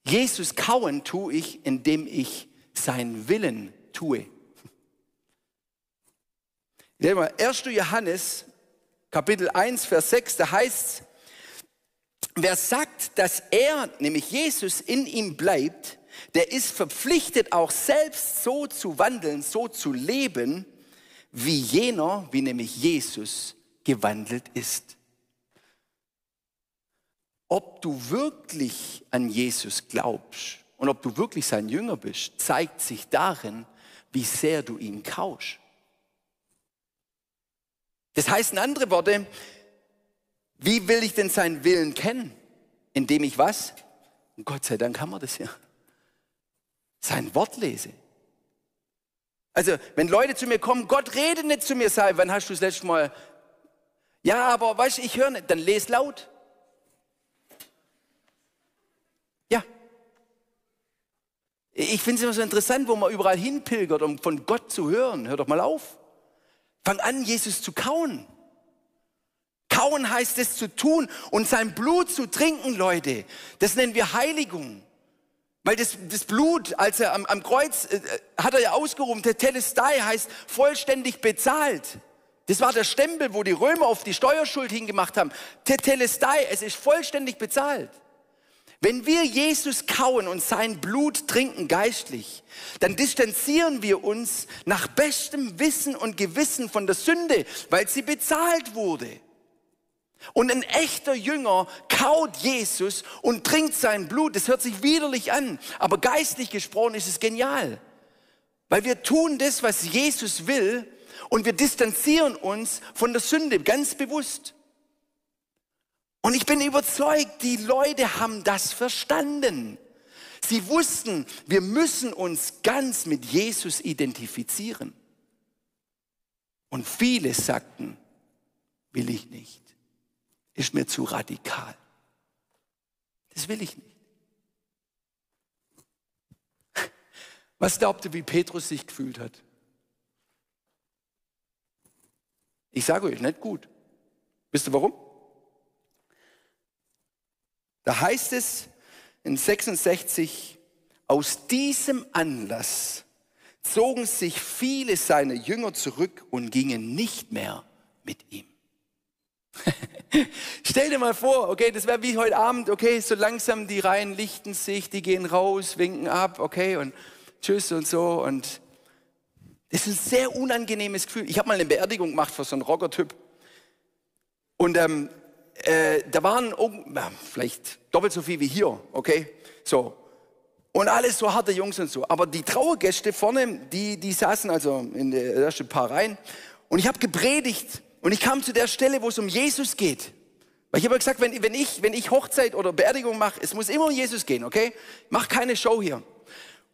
Jesus kauen tue ich, indem ich seinen Willen tue. 1. Johannes Kapitel 1, Vers 6, da heißt Wer sagt, dass er, nämlich Jesus, in ihm bleibt, der ist verpflichtet, auch selbst so zu wandeln, so zu leben, wie jener, wie nämlich Jesus gewandelt ist. Ob du wirklich an Jesus glaubst und ob du wirklich sein Jünger bist, zeigt sich darin, wie sehr du ihn kausch. Das heißt in andere Worte, wie will ich denn seinen Willen kennen? Indem ich was? Und Gott sei Dank haben wir das ja. Sein Wort lese. Also, wenn Leute zu mir kommen, Gott rede nicht zu mir, sei, wann hast du das letzte Mal? Ja, aber weißt du, ich höre nicht, dann lese laut. Ja. Ich finde es immer so interessant, wo man überall hinpilgert, um von Gott zu hören. Hör doch mal auf. Fang an, Jesus zu kauen. Kauen heißt es zu tun und sein Blut zu trinken, Leute. Das nennen wir Heiligung. Weil das, das Blut, als er am, am Kreuz, äh, hat er ja ausgerufen, der Telestai heißt vollständig bezahlt. Das war der Stempel, wo die Römer auf die Steuerschuld hingemacht haben. Tetelestai, es ist vollständig bezahlt. Wenn wir Jesus kauen und sein Blut trinken geistlich, dann distanzieren wir uns nach bestem Wissen und Gewissen von der Sünde, weil sie bezahlt wurde. Und ein echter Jünger kaut Jesus und trinkt sein Blut. Das hört sich widerlich an, aber geistlich gesprochen ist es genial. Weil wir tun das, was Jesus will und wir distanzieren uns von der Sünde ganz bewusst. Und ich bin überzeugt, die Leute haben das verstanden. Sie wussten, wir müssen uns ganz mit Jesus identifizieren. Und viele sagten, will ich nicht ist mir zu radikal. Das will ich nicht. Was glaubt ihr, wie Petrus sich gefühlt hat? Ich sage euch, nicht gut. Wisst ihr warum? Da heißt es in 66, aus diesem Anlass zogen sich viele seiner Jünger zurück und gingen nicht mehr mit ihm. Stell dir mal vor, okay, das wäre wie heute Abend, okay, so langsam die Reihen lichten sich, die gehen raus, winken ab, okay, und tschüss und so. Und das ist ein sehr unangenehmes Gefühl. Ich habe mal eine Beerdigung gemacht für so einen Rocker-Typ. Und ähm, äh, da waren ja, vielleicht doppelt so viel wie hier, okay, so. Und alles so harte Jungs und so. Aber die Trauergäste vorne, die, die saßen also in der ersten paar Reihen. Und ich habe gepredigt und ich kam zu der Stelle, wo es um Jesus geht. Weil ich habe gesagt, wenn, wenn, ich, wenn ich Hochzeit oder Beerdigung mache, es muss immer um Jesus gehen, okay? Mach keine Show hier.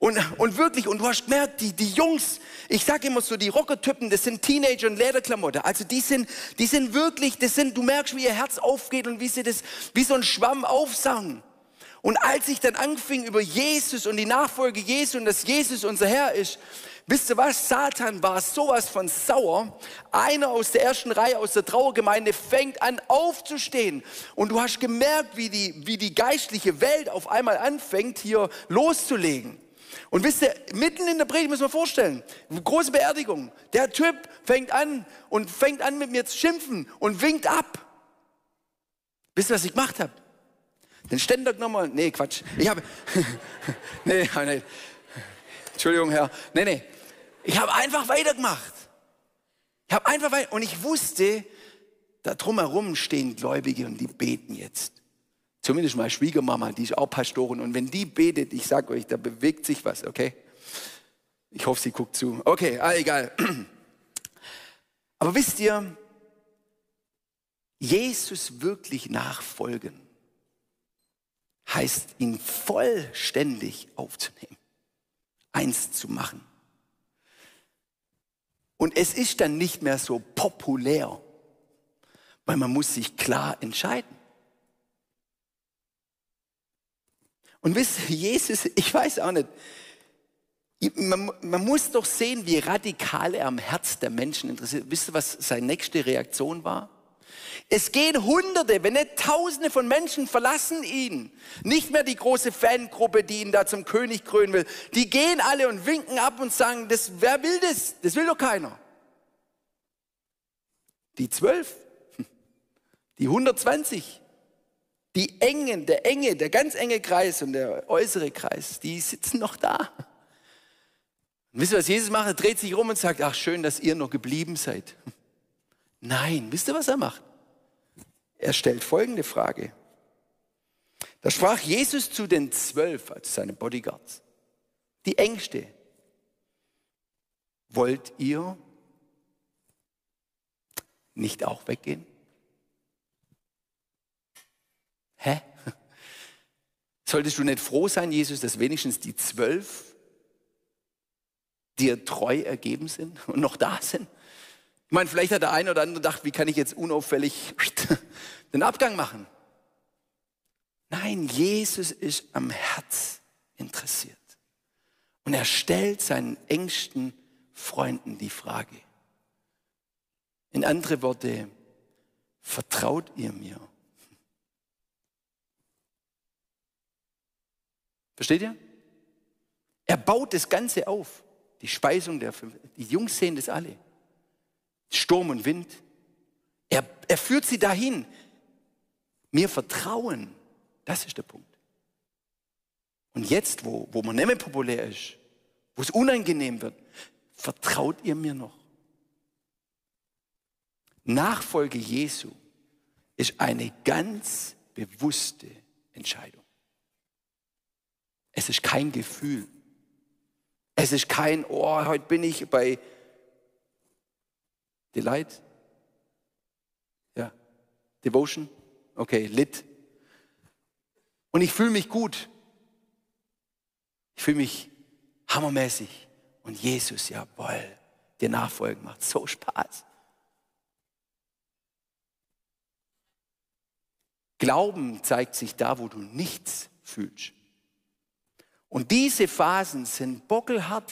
Und, und wirklich, und du hast gemerkt, die, die Jungs, ich sage immer so, die Rockertypen, das sind Teenager in Lederklamotte. Also die sind, die sind wirklich, das sind, du merkst, wie ihr Herz aufgeht und wie sie das, wie so ein Schwamm aufsauen. Und als ich dann anfing über Jesus und die Nachfolge Jesu und dass Jesus unser Herr ist, wisst ihr was? Satan war sowas von sauer. Einer aus der ersten Reihe, aus der Trauergemeinde, fängt an aufzustehen. Und du hast gemerkt, wie die, wie die geistliche Welt auf einmal anfängt, hier loszulegen. Und wisst ihr, mitten in der Predigt müssen wir vorstellen, große Beerdigung. Der Typ fängt an und fängt an mit mir zu schimpfen und winkt ab. Wisst ihr, was ich gemacht habe? Den Ständer genommen, nee, Quatsch. Ich habe, nee, nee, Entschuldigung, Herr. Nee, nee. Ich habe einfach weitergemacht. Ich habe einfach weiter, und ich wusste, da drumherum stehen Gläubige und die beten jetzt. Zumindest meine Schwiegermama, die ist auch Pastorin. Und wenn die betet, ich sage euch, da bewegt sich was, okay? Ich hoffe, sie guckt zu. Okay, ah, egal. Aber wisst ihr, Jesus wirklich nachfolgen heißt ihn vollständig aufzunehmen, eins zu machen. Und es ist dann nicht mehr so populär, weil man muss sich klar entscheiden. Und wisst ihr, Jesus, ich weiß auch nicht, man, man, muss doch sehen, wie radikal er am Herz der Menschen interessiert. Wisst ihr, was seine nächste Reaktion war? Es gehen Hunderte, wenn nicht Tausende von Menschen verlassen ihn. Nicht mehr die große Fangruppe, die ihn da zum König krönen will. Die gehen alle und winken ab und sagen, das, wer will das? Das will doch keiner. Die zwölf, die 120, die engen, der enge, der ganz enge Kreis und der äußere Kreis, die sitzen noch da. Und wisst ihr, was Jesus macht? Er dreht sich rum und sagt, ach schön, dass ihr noch geblieben seid. Nein, wisst ihr, was er macht? Er stellt folgende Frage. Da sprach Jesus zu den zwölf, also seine Bodyguards, die Ängste. Wollt ihr nicht auch weggehen? Hä? Solltest du nicht froh sein, Jesus, dass wenigstens die zwölf dir treu ergeben sind und noch da sind? Ich meine, vielleicht hat der eine oder andere gedacht, wie kann ich jetzt unauffällig den Abgang machen? Nein, Jesus ist am Herz interessiert. Und er stellt seinen engsten Freunden die Frage. In andere Worte, vertraut ihr mir? Versteht ihr? Er baut das Ganze auf. Die Speisung der die Jungs sehen das alle. Sturm und Wind. Er, er führt sie dahin. Mir vertrauen, das ist der Punkt. Und jetzt, wo, wo man nicht mehr populär ist, wo es unangenehm wird, vertraut ihr mir noch? Nachfolge Jesu ist eine ganz bewusste Entscheidung. Es ist kein Gefühl. Es ist kein, oh, heute bin ich bei Delight. Ja. Devotion. Okay, Lit. Und ich fühle mich gut. Ich fühle mich hammermäßig. Und Jesus, jawohl, dir nachfolgen macht so Spaß. Glauben zeigt sich da, wo du nichts fühlst. Und diese Phasen sind bockelhart.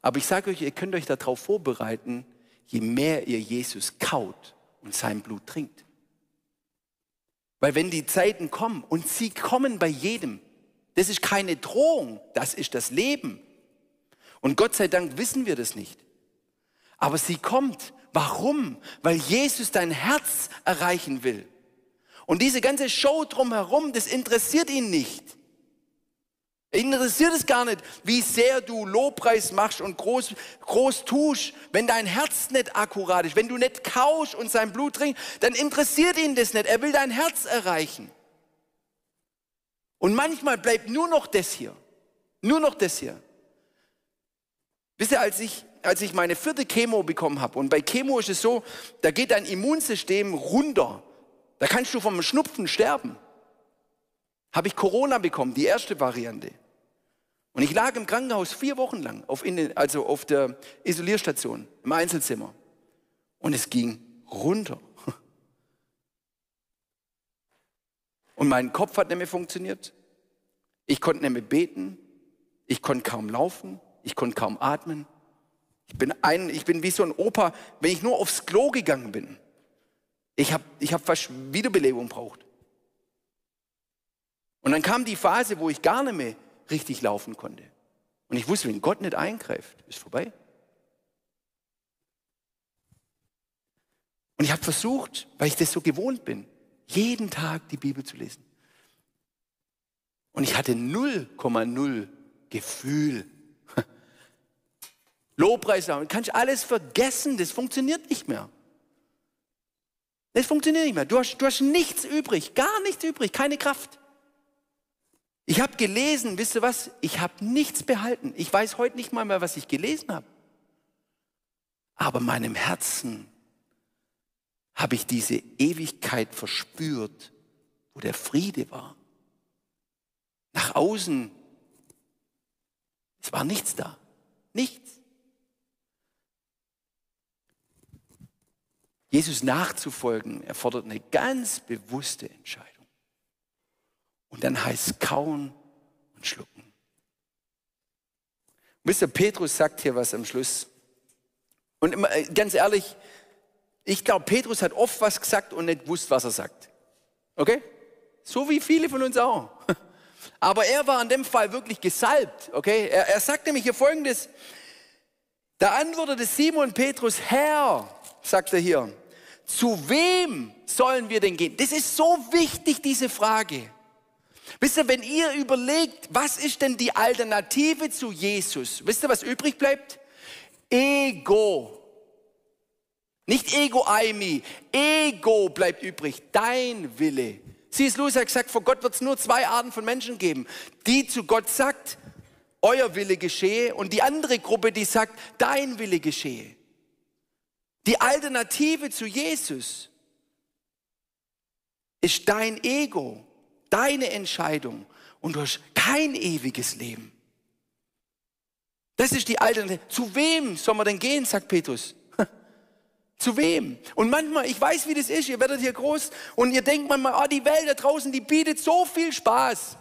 Aber ich sage euch, ihr könnt euch darauf vorbereiten, je mehr ihr Jesus kaut und sein Blut trinkt. Weil wenn die Zeiten kommen, und sie kommen bei jedem, das ist keine Drohung, das ist das Leben. Und Gott sei Dank wissen wir das nicht. Aber sie kommt. Warum? Weil Jesus dein Herz erreichen will. Und diese ganze Show drumherum, das interessiert ihn nicht. Interessiert es gar nicht, wie sehr du Lobpreis machst und groß, groß tust. Wenn dein Herz nicht akkurat ist, wenn du nicht kausch und sein Blut trinkst, dann interessiert ihn das nicht. Er will dein Herz erreichen. Und manchmal bleibt nur noch das hier. Nur noch das hier. Wisst ihr, als ich, als ich meine vierte Chemo bekommen habe, und bei Chemo ist es so, da geht dein Immunsystem runter. Da kannst du vom Schnupfen sterben habe ich Corona bekommen, die erste Variante. Und ich lag im Krankenhaus vier Wochen lang, auf in, also auf der Isolierstation, im Einzelzimmer. Und es ging runter. Und mein Kopf hat nicht mehr funktioniert. Ich konnte nicht mehr beten, ich konnte kaum laufen, ich konnte kaum atmen. Ich bin, ein, ich bin wie so ein Opa, wenn ich nur aufs Klo gegangen bin. Ich habe ich hab fast Wiederbelebung braucht. Und dann kam die Phase, wo ich gar nicht mehr richtig laufen konnte. Und ich wusste, wenn Gott nicht eingreift, ist vorbei. Und ich habe versucht, weil ich das so gewohnt bin, jeden Tag die Bibel zu lesen. Und ich hatte 0,0 Gefühl. Lobpreis sagen, kannst alles vergessen, das funktioniert nicht mehr. Das funktioniert nicht mehr. Du hast, du hast nichts übrig, gar nichts übrig, keine Kraft. Ich habe gelesen, wisst ihr was? Ich habe nichts behalten. Ich weiß heute nicht mal mehr, was ich gelesen habe. Aber meinem Herzen habe ich diese Ewigkeit verspürt, wo der Friede war. Nach außen, es war nichts da. Nichts. Jesus nachzufolgen erfordert eine ganz bewusste Entscheidung. Und dann heißt kauen und schlucken. Mr. Petrus sagt hier was am Schluss. Und äh, ganz ehrlich, ich glaube, Petrus hat oft was gesagt und nicht gewusst, was er sagt. Okay? So wie viele von uns auch. Aber er war in dem Fall wirklich gesalbt. Okay? Er, er sagt nämlich hier folgendes. Da antwortete Simon Petrus, Herr, sagt er hier, zu wem sollen wir denn gehen? Das ist so wichtig, diese Frage. Wisst ihr, wenn ihr überlegt, was ist denn die Alternative zu Jesus? Wisst ihr, was übrig bleibt? Ego. Nicht Ego, I, me. Ego bleibt übrig. Dein Wille. C.S. Lewis hat gesagt, vor Gott wird es nur zwei Arten von Menschen geben. Die zu Gott sagt, euer Wille geschehe und die andere Gruppe, die sagt, dein Wille geschehe. Die Alternative zu Jesus ist dein Ego, deine Entscheidung und du hast kein ewiges Leben. Das ist die Alternative. Zu wem soll man denn gehen, sagt Petrus? Zu wem? Und manchmal, ich weiß, wie das ist, ihr werdet hier groß und ihr denkt manchmal, oh, die Welt da draußen, die bietet so viel Spaß.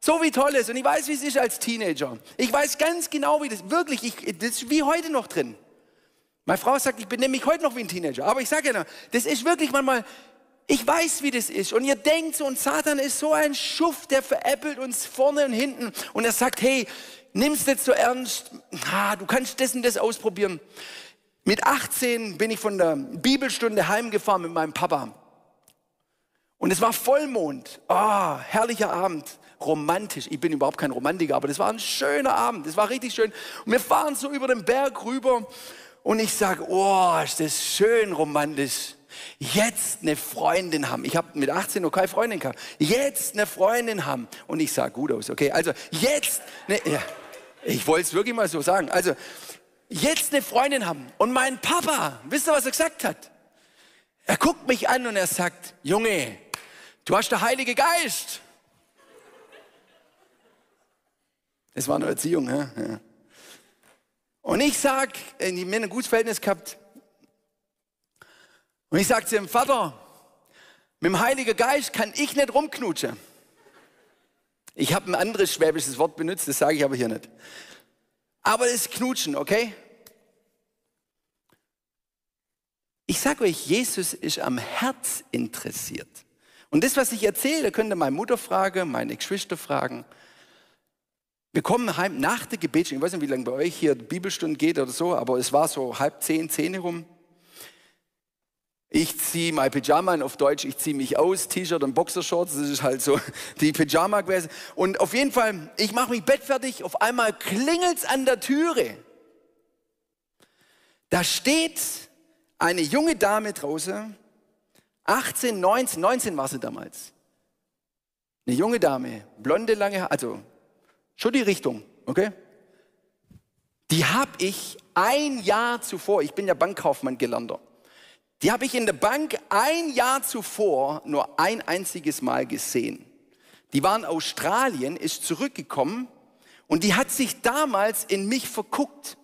So wie toll ist. Und ich weiß, wie es ist als Teenager. Ich weiß ganz genau, wie das wirklich, ich, das ist wie heute noch drin. Meine Frau sagt, ich bin nämlich heute noch wie ein Teenager. Aber ich sage ja, das ist wirklich manchmal, ich weiß, wie das ist. Und ihr denkt so, und Satan ist so ein Schuft, der veräppelt uns vorne und hinten. Und er sagt, hey, nimm's nicht so ernst. Ah, du kannst das und das ausprobieren. Mit 18 bin ich von der Bibelstunde heimgefahren mit meinem Papa. Und es war Vollmond. Ah, oh, herrlicher Abend. Romantisch. Ich bin überhaupt kein Romantiker, aber das war ein schöner Abend. Das war richtig schön. Und wir fahren so über den Berg rüber und ich sage, oh, ist das schön romantisch. Jetzt eine Freundin haben. Ich habe mit 18 noch keine Freundin gehabt. Jetzt eine Freundin haben. Und ich sah gut aus, okay? Also jetzt, ne, ja, ich wollte es wirklich mal so sagen. Also jetzt eine Freundin haben. Und mein Papa, wisst ihr, was er gesagt hat? Er guckt mich an und er sagt, Junge, du hast der Heilige Geist. Das war eine Erziehung, ja? ja. Und ich sag, wir haben ein gutes Verhältnis gehabt. Und ich sag zu dem Vater, mit dem Heiligen Geist kann ich nicht rumknutschen. Ich habe ein anderes schwäbisches Wort benutzt, das sage ich aber hier nicht. Aber das Knutschen, okay? Ich sage euch, Jesus ist am Herz interessiert. Und das, was ich erzähle, könnt ihr meine Mutter fragen, meine Geschwister fragen. Wir kommen heim nach der Gebetsstunde. Ich weiß nicht, wie lange bei euch hier die Bibelstunde geht oder so, aber es war so halb zehn, zehn rum. Ich ziehe mein Pyjama an, auf Deutsch, ich ziehe mich aus, T-Shirt und Boxershorts, das ist halt so die Pyjama gewesen. Und auf jeden Fall, ich mache mich bettfertig, auf einmal klingelt's an der Türe. Da steht eine junge Dame draußen, 18, 19, 19 war sie damals. Eine junge Dame, blonde, lange Haare, also Schon die Richtung, okay? Die habe ich ein Jahr zuvor, ich bin ja Bankkaufmann gelernter, die habe ich in der Bank ein Jahr zuvor nur ein einziges Mal gesehen. Die war in Australien, ist zurückgekommen und die hat sich damals in mich verguckt.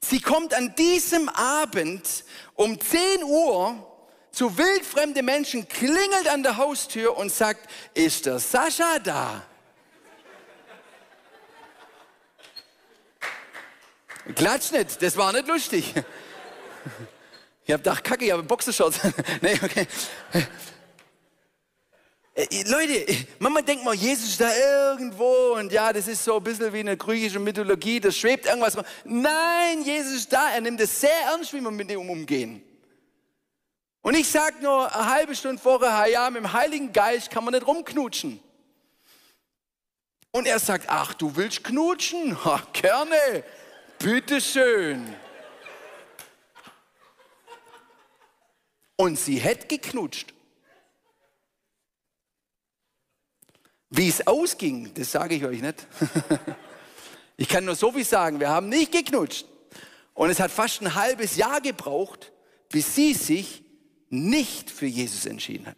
Sie kommt an diesem Abend um 10 Uhr zu wildfremden Menschen, klingelt an der Haustür und sagt, ist der Sascha da? Klatsch nicht, das war nicht lustig. Ich hab gedacht, kacke, ich habe Boxershorts. nee, okay. Äh, Leute, manchmal denkt man, Jesus ist da irgendwo und ja, das ist so ein bisschen wie eine griechische Mythologie, da schwebt irgendwas. Nein, Jesus ist da, er nimmt es sehr ernst, wie wir mit ihm umgehen. Und ich sage nur eine halbe Stunde vorher, ja, mit dem Heiligen Geist kann man nicht rumknutschen. Und er sagt, ach, du willst knutschen? Ha, gerne, bitteschön. Und sie hätte geknutscht. Wie es ausging, das sage ich euch nicht. ich kann nur so viel sagen, wir haben nicht geknutscht. Und es hat fast ein halbes Jahr gebraucht, bis sie sich nicht für Jesus entschieden hat.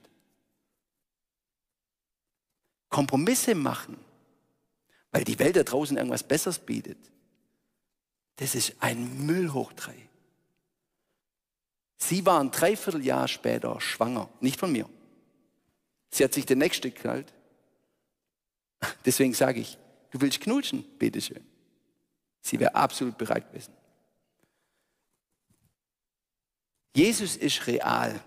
Kompromisse machen, weil die Welt da draußen irgendwas Besseres bietet, das ist ein Müll. Sie war ein Dreivierteljahr später schwanger, nicht von mir. Sie hat sich den nächste geknallt. Deswegen sage ich, du willst knutschen? Bitteschön. Sie wäre absolut bereit gewesen. Jesus ist real.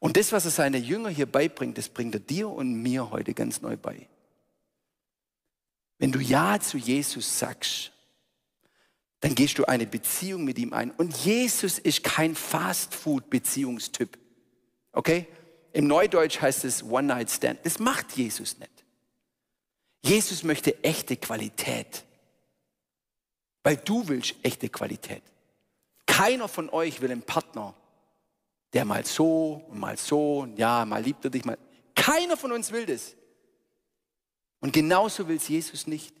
Und das, was er seine Jünger hier beibringt, das bringt er dir und mir heute ganz neu bei. Wenn du Ja zu Jesus sagst, dann gehst du eine Beziehung mit ihm ein. Und Jesus ist kein Fast-Food-Beziehungstyp. Okay? Im Neudeutsch heißt es One-Night-Stand. Das macht Jesus nicht. Jesus möchte echte Qualität. Weil du willst echte Qualität. Keiner von euch will einen Partner, der mal so und mal so, und ja, mal liebt er dich, mal. Keiner von uns will das. Und genauso will es Jesus nicht.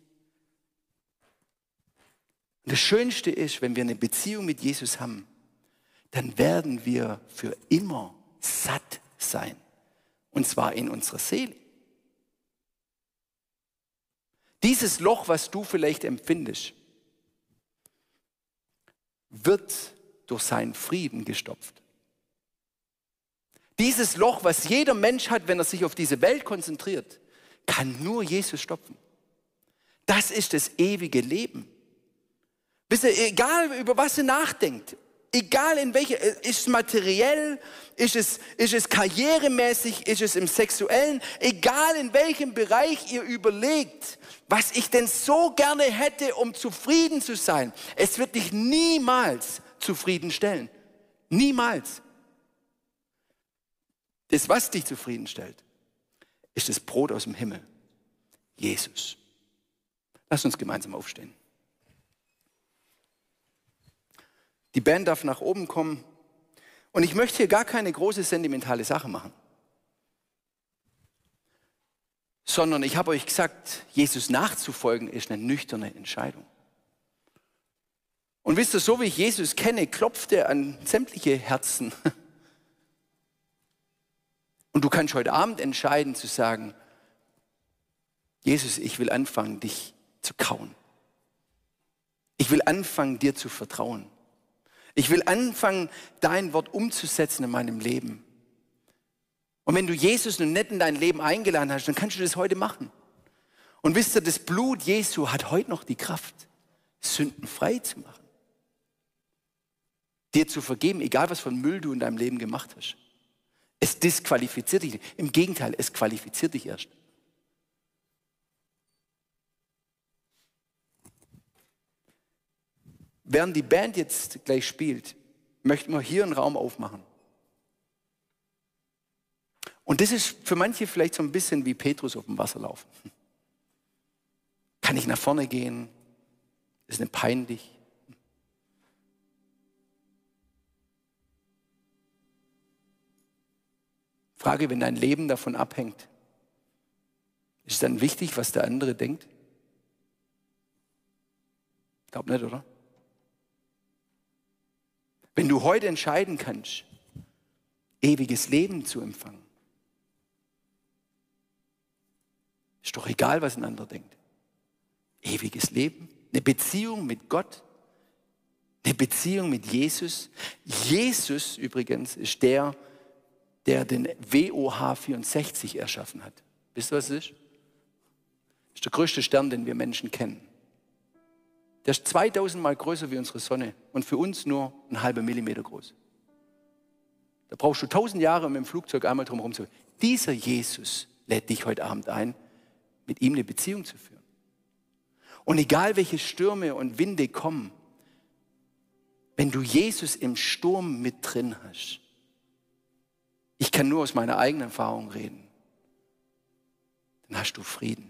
Und das Schönste ist, wenn wir eine Beziehung mit Jesus haben, dann werden wir für immer satt sein. Und zwar in unserer Seele. Dieses Loch, was du vielleicht empfindest, wird durch seinen Frieden gestopft. Dieses Loch, was jeder Mensch hat, wenn er sich auf diese Welt konzentriert, kann nur Jesus stopfen. Das ist das ewige Leben. Wisst ihr, egal über was ihr nachdenkt, egal in welcher, ist es materiell, ist es, ist es karrieremäßig, ist es im sexuellen, egal in welchem Bereich ihr überlegt, was ich denn so gerne hätte, um zufrieden zu sein. Es wird dich niemals zufriedenstellen. Niemals. Das, was dich zufriedenstellt, ist das Brot aus dem Himmel. Jesus. Lass uns gemeinsam aufstehen. Die Band darf nach oben kommen. Und ich möchte hier gar keine große sentimentale Sache machen. Sondern ich habe euch gesagt, Jesus nachzufolgen ist eine nüchterne Entscheidung. Und wisst ihr, so wie ich Jesus kenne, klopft er an sämtliche Herzen. Und du kannst heute Abend entscheiden zu sagen, Jesus, ich will anfangen, dich zu kauen. Ich will anfangen, dir zu vertrauen. Ich will anfangen, dein Wort umzusetzen in meinem Leben. Und wenn du Jesus nun nicht in dein Leben eingeladen hast, dann kannst du das heute machen. Und wisst ihr, das Blut Jesu hat heute noch die Kraft, Sünden frei zu machen. Dir zu vergeben, egal was von Müll du in deinem Leben gemacht hast. Es disqualifiziert dich. Im Gegenteil, es qualifiziert dich erst. Während die Band jetzt gleich spielt, möchten wir hier einen Raum aufmachen. Und das ist für manche vielleicht so ein bisschen wie Petrus auf dem Wasser laufen. Kann ich nach vorne gehen? Ist mir peinlich? Frage, wenn dein Leben davon abhängt, ist es dann wichtig, was der andere denkt? Ich nicht, oder? Wenn du heute entscheiden kannst, ewiges Leben zu empfangen, ist doch egal, was ein anderer denkt. Ewiges Leben, eine Beziehung mit Gott, eine Beziehung mit Jesus. Jesus übrigens ist der, der den WOH 64 erschaffen hat. Wisst ihr, was es ist? Das ist der größte Stern, den wir Menschen kennen. Der ist 2000 Mal größer wie unsere Sonne und für uns nur ein halber Millimeter groß. Da brauchst du tausend Jahre, um dem Flugzeug einmal drum herum zu. Dieser Jesus lädt dich heute Abend ein, mit ihm eine Beziehung zu führen. Und egal welche Stürme und Winde kommen, wenn du Jesus im Sturm mit drin hast, ich kann nur aus meiner eigenen Erfahrung reden, dann hast du Frieden.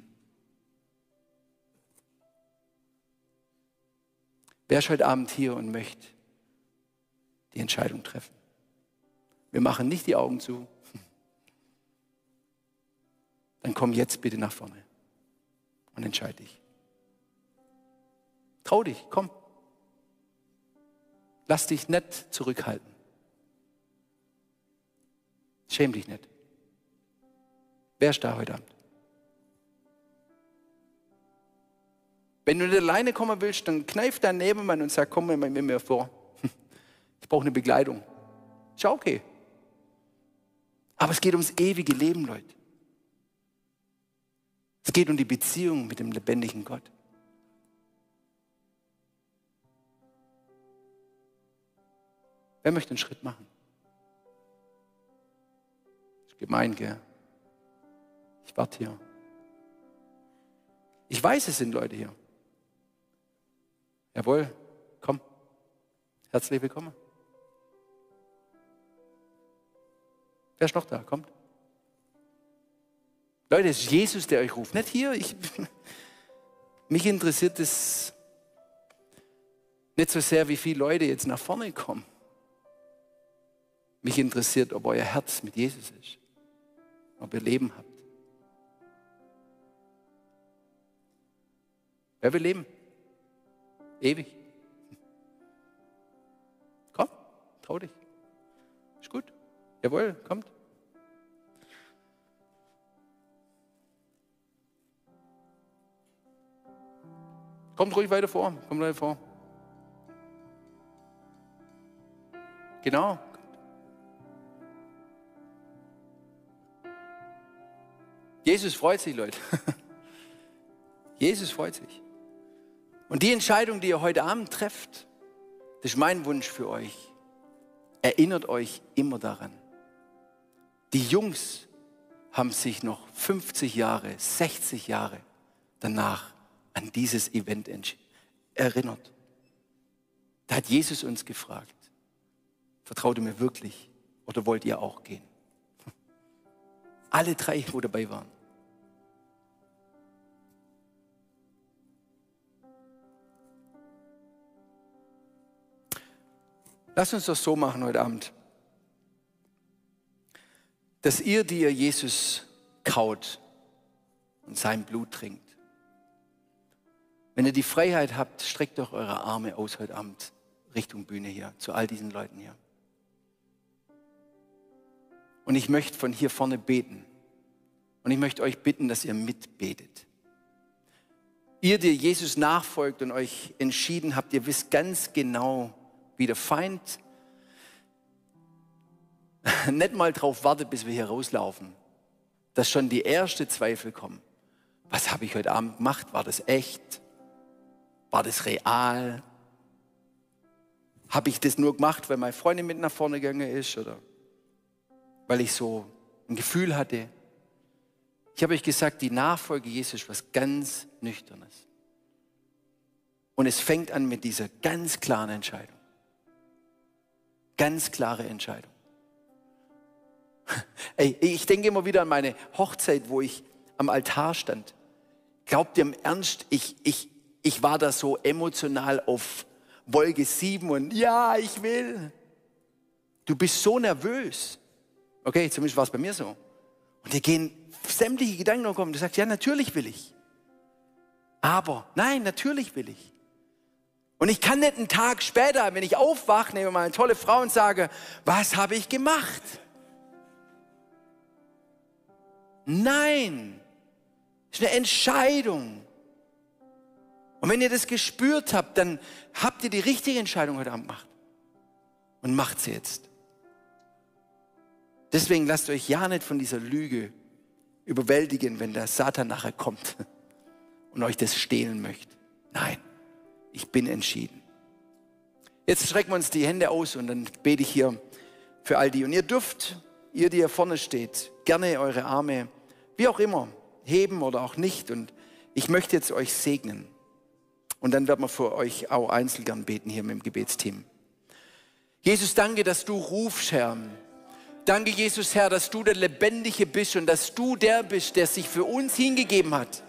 Wer ist heute Abend hier und möchte die Entscheidung treffen? Wir machen nicht die Augen zu. Dann komm jetzt bitte nach vorne und entscheide dich. Trau dich, komm. Lass dich nicht zurückhalten. Schäm dich nicht. Wer ist da heute Abend? Wenn du nicht alleine kommen willst, dann kneif deinen Nebenmann und sag, komm mal mit mir vor. Ich brauche eine Begleitung. Schau, okay. Aber es geht ums ewige Leben, Leute. Es geht um die Beziehung mit dem lebendigen Gott. Wer möchte einen Schritt machen? Ist gemein, gell? Ich warte hier. Ich weiß, es sind Leute hier. Jawohl, komm. Herzlich willkommen. Wer ist noch da? Kommt. Leute, es ist Jesus, der euch ruft. Nicht hier. Ich, mich interessiert es nicht so sehr, wie viele Leute jetzt nach vorne kommen. Mich interessiert, ob euer Herz mit Jesus ist. Ob ihr Leben habt. Wer will leben? Ewig. Komm, trau dich. Ist gut. Jawohl, kommt. Kommt ruhig weiter vor. Kommt weiter vor. Genau. Jesus freut sich, Leute. Jesus freut sich. Und die Entscheidung, die ihr heute Abend trefft, das ist mein Wunsch für euch. Erinnert euch immer daran. Die Jungs haben sich noch 50 Jahre, 60 Jahre danach an dieses Event erinnert. Da hat Jesus uns gefragt, vertraut ihr mir wirklich oder wollt ihr auch gehen? Alle drei, wo dabei waren. Lass uns das so machen heute Abend, dass ihr, die ihr Jesus kaut und sein Blut trinkt, wenn ihr die Freiheit habt, streckt doch eure Arme aus heute Abend Richtung Bühne hier, zu all diesen Leuten hier. Und ich möchte von hier vorne beten. Und ich möchte euch bitten, dass ihr mitbetet. Ihr, die Jesus nachfolgt und euch entschieden habt, ihr wisst ganz genau, wie der Feind nicht mal drauf wartet, bis wir hier rauslaufen, dass schon die ersten Zweifel kommen. Was habe ich heute Abend gemacht? War das echt? War das real? Habe ich das nur gemacht, weil meine Freundin mit nach vorne gegangen ist oder weil ich so ein Gefühl hatte? Ich habe euch gesagt, die Nachfolge Jesus ist was ganz Nüchternes. Und es fängt an mit dieser ganz klaren Entscheidung. Ganz klare Entscheidung. Ey, ich denke immer wieder an meine Hochzeit, wo ich am Altar stand. Glaubt ihr im Ernst, ich, ich, ich war da so emotional auf Wolke 7 und ja, ich will. Du bist so nervös. Okay, zumindest war es bei mir so. Und dir gehen sämtliche Gedanken kommen. Du sagst, ja, natürlich will ich. Aber, nein, natürlich will ich. Und ich kann nicht einen Tag später, wenn ich aufwache, nehme mal eine tolle Frau und sage, was habe ich gemacht? Nein, es ist eine Entscheidung. Und wenn ihr das gespürt habt, dann habt ihr die richtige Entscheidung heute Abend gemacht. Und macht sie jetzt. Deswegen lasst euch ja nicht von dieser Lüge überwältigen, wenn der Satan nachher kommt und euch das stehlen möchte. Nein, ich bin entschieden. Jetzt strecken wir uns die Hände aus und dann bete ich hier für all die. Und ihr dürft, ihr, die hier vorne steht, gerne eure Arme, wie auch immer, heben oder auch nicht. Und ich möchte jetzt euch segnen. Und dann werden wir für euch auch einzeln gern beten hier mit dem Gebetsteam. Jesus, danke, dass du rufst, Herr. Danke, Jesus, Herr, dass du der Lebendige bist und dass du der bist, der sich für uns hingegeben hat.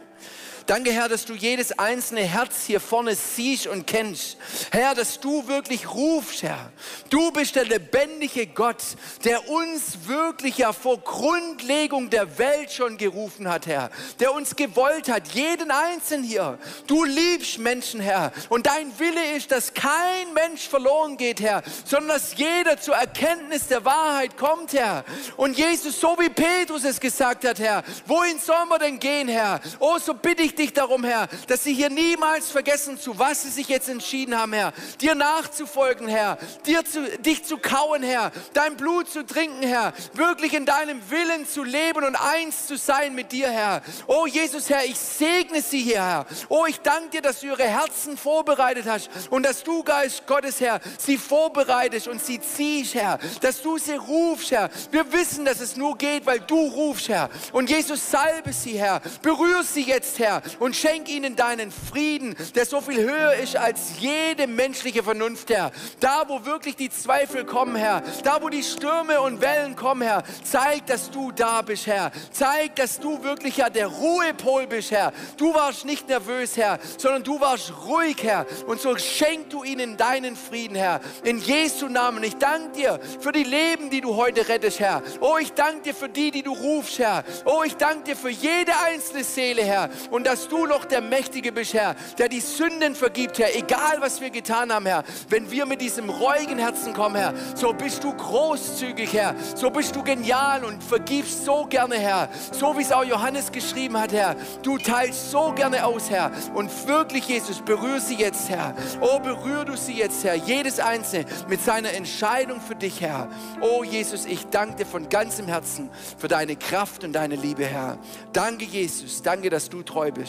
Danke, Herr, dass du jedes einzelne Herz hier vorne siehst und kennst. Herr, dass du wirklich rufst, Herr. Du bist der lebendige Gott, der uns wirklich ja vor Grundlegung der Welt schon gerufen hat, Herr. Der uns gewollt hat, jeden Einzelnen hier. Du liebst Menschen, Herr. Und dein Wille ist, dass kein Mensch verloren geht, Herr, sondern dass jeder zur Erkenntnis der Wahrheit kommt, Herr. Und Jesus, so wie Petrus es gesagt hat, Herr, wohin sollen wir denn gehen, Herr? Oh, so bitte ich dich darum, Herr, dass sie hier niemals vergessen, zu was sie sich jetzt entschieden haben, Herr. Dir nachzufolgen, Herr. Dir zu, dich zu kauen, Herr. Dein Blut zu trinken, Herr. Wirklich in deinem Willen zu leben und eins zu sein mit dir, Herr. Oh Jesus, Herr, ich segne sie hier, Herr. Oh, ich danke dir, dass du ihre Herzen vorbereitet hast und dass du, Geist Gottes, Herr, sie vorbereitest und sie ziehst, Herr. Dass du sie rufst, Herr. Wir wissen, dass es nur geht, weil du rufst, Herr. Und Jesus, salbe sie, Herr. Berühre sie jetzt, Herr und schenk ihnen deinen Frieden, der so viel höher ist als jede menschliche Vernunft, Herr. Da, wo wirklich die Zweifel kommen, Herr, da, wo die Stürme und Wellen kommen, Herr, zeig, dass du da bist, Herr. Zeig, dass du wirklich ja der Ruhepol bist, Herr. Du warst nicht nervös, Herr, sondern du warst ruhig, Herr. Und so schenk du ihnen deinen Frieden, Herr. In Jesu Namen. Ich danke dir für die Leben, die du heute rettest, Herr. Oh, ich danke dir für die, die du rufst, Herr. Oh, ich danke dir für jede einzelne Seele, Herr. Und dass du noch der Mächtige bist, Herr, der die Sünden vergibt, Herr, egal was wir getan haben, Herr. Wenn wir mit diesem reuigen Herzen kommen, Herr, so bist du großzügig, Herr. So bist du genial und vergibst so gerne, Herr. So wie es auch Johannes geschrieben hat, Herr. Du teilst so gerne aus, Herr. Und wirklich, Jesus, berühre sie jetzt, Herr. Oh, berühre du sie jetzt, Herr. Jedes Einzelne mit seiner Entscheidung für dich, Herr. Oh, Jesus, ich danke dir von ganzem Herzen für deine Kraft und deine Liebe, Herr. Danke, Jesus. Danke, dass du treu bist.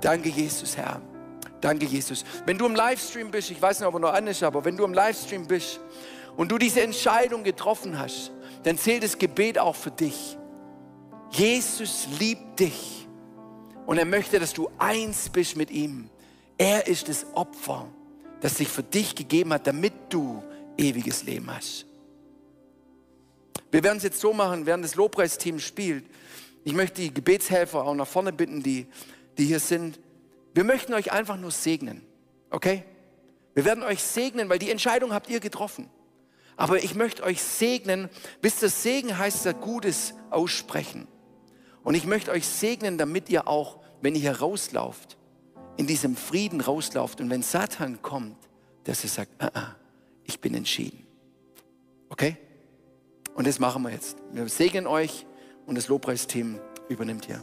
Danke, Jesus, Herr. Danke, Jesus. Wenn du im Livestream bist, ich weiß nicht, ob er noch an ist, aber wenn du im Livestream bist und du diese Entscheidung getroffen hast, dann zählt das Gebet auch für dich. Jesus liebt dich und er möchte, dass du eins bist mit ihm. Er ist das Opfer, das sich für dich gegeben hat, damit du ewiges Leben hast. Wir werden es jetzt so machen, während das Lobpreisteam spielt. Ich möchte die Gebetshelfer auch nach vorne bitten, die die hier sind, wir möchten euch einfach nur segnen. Okay? Wir werden euch segnen, weil die Entscheidung habt ihr getroffen. Aber ich möchte euch segnen, bis das Segen heißt ja Gutes aussprechen. Und ich möchte euch segnen, damit ihr auch, wenn ihr hier rauslauft, in diesem Frieden rauslauft und wenn Satan kommt, dass ihr sagt, ah, ah, ich bin entschieden. Okay? Und das machen wir jetzt. Wir segnen euch und das Lobpreisteam übernimmt hier.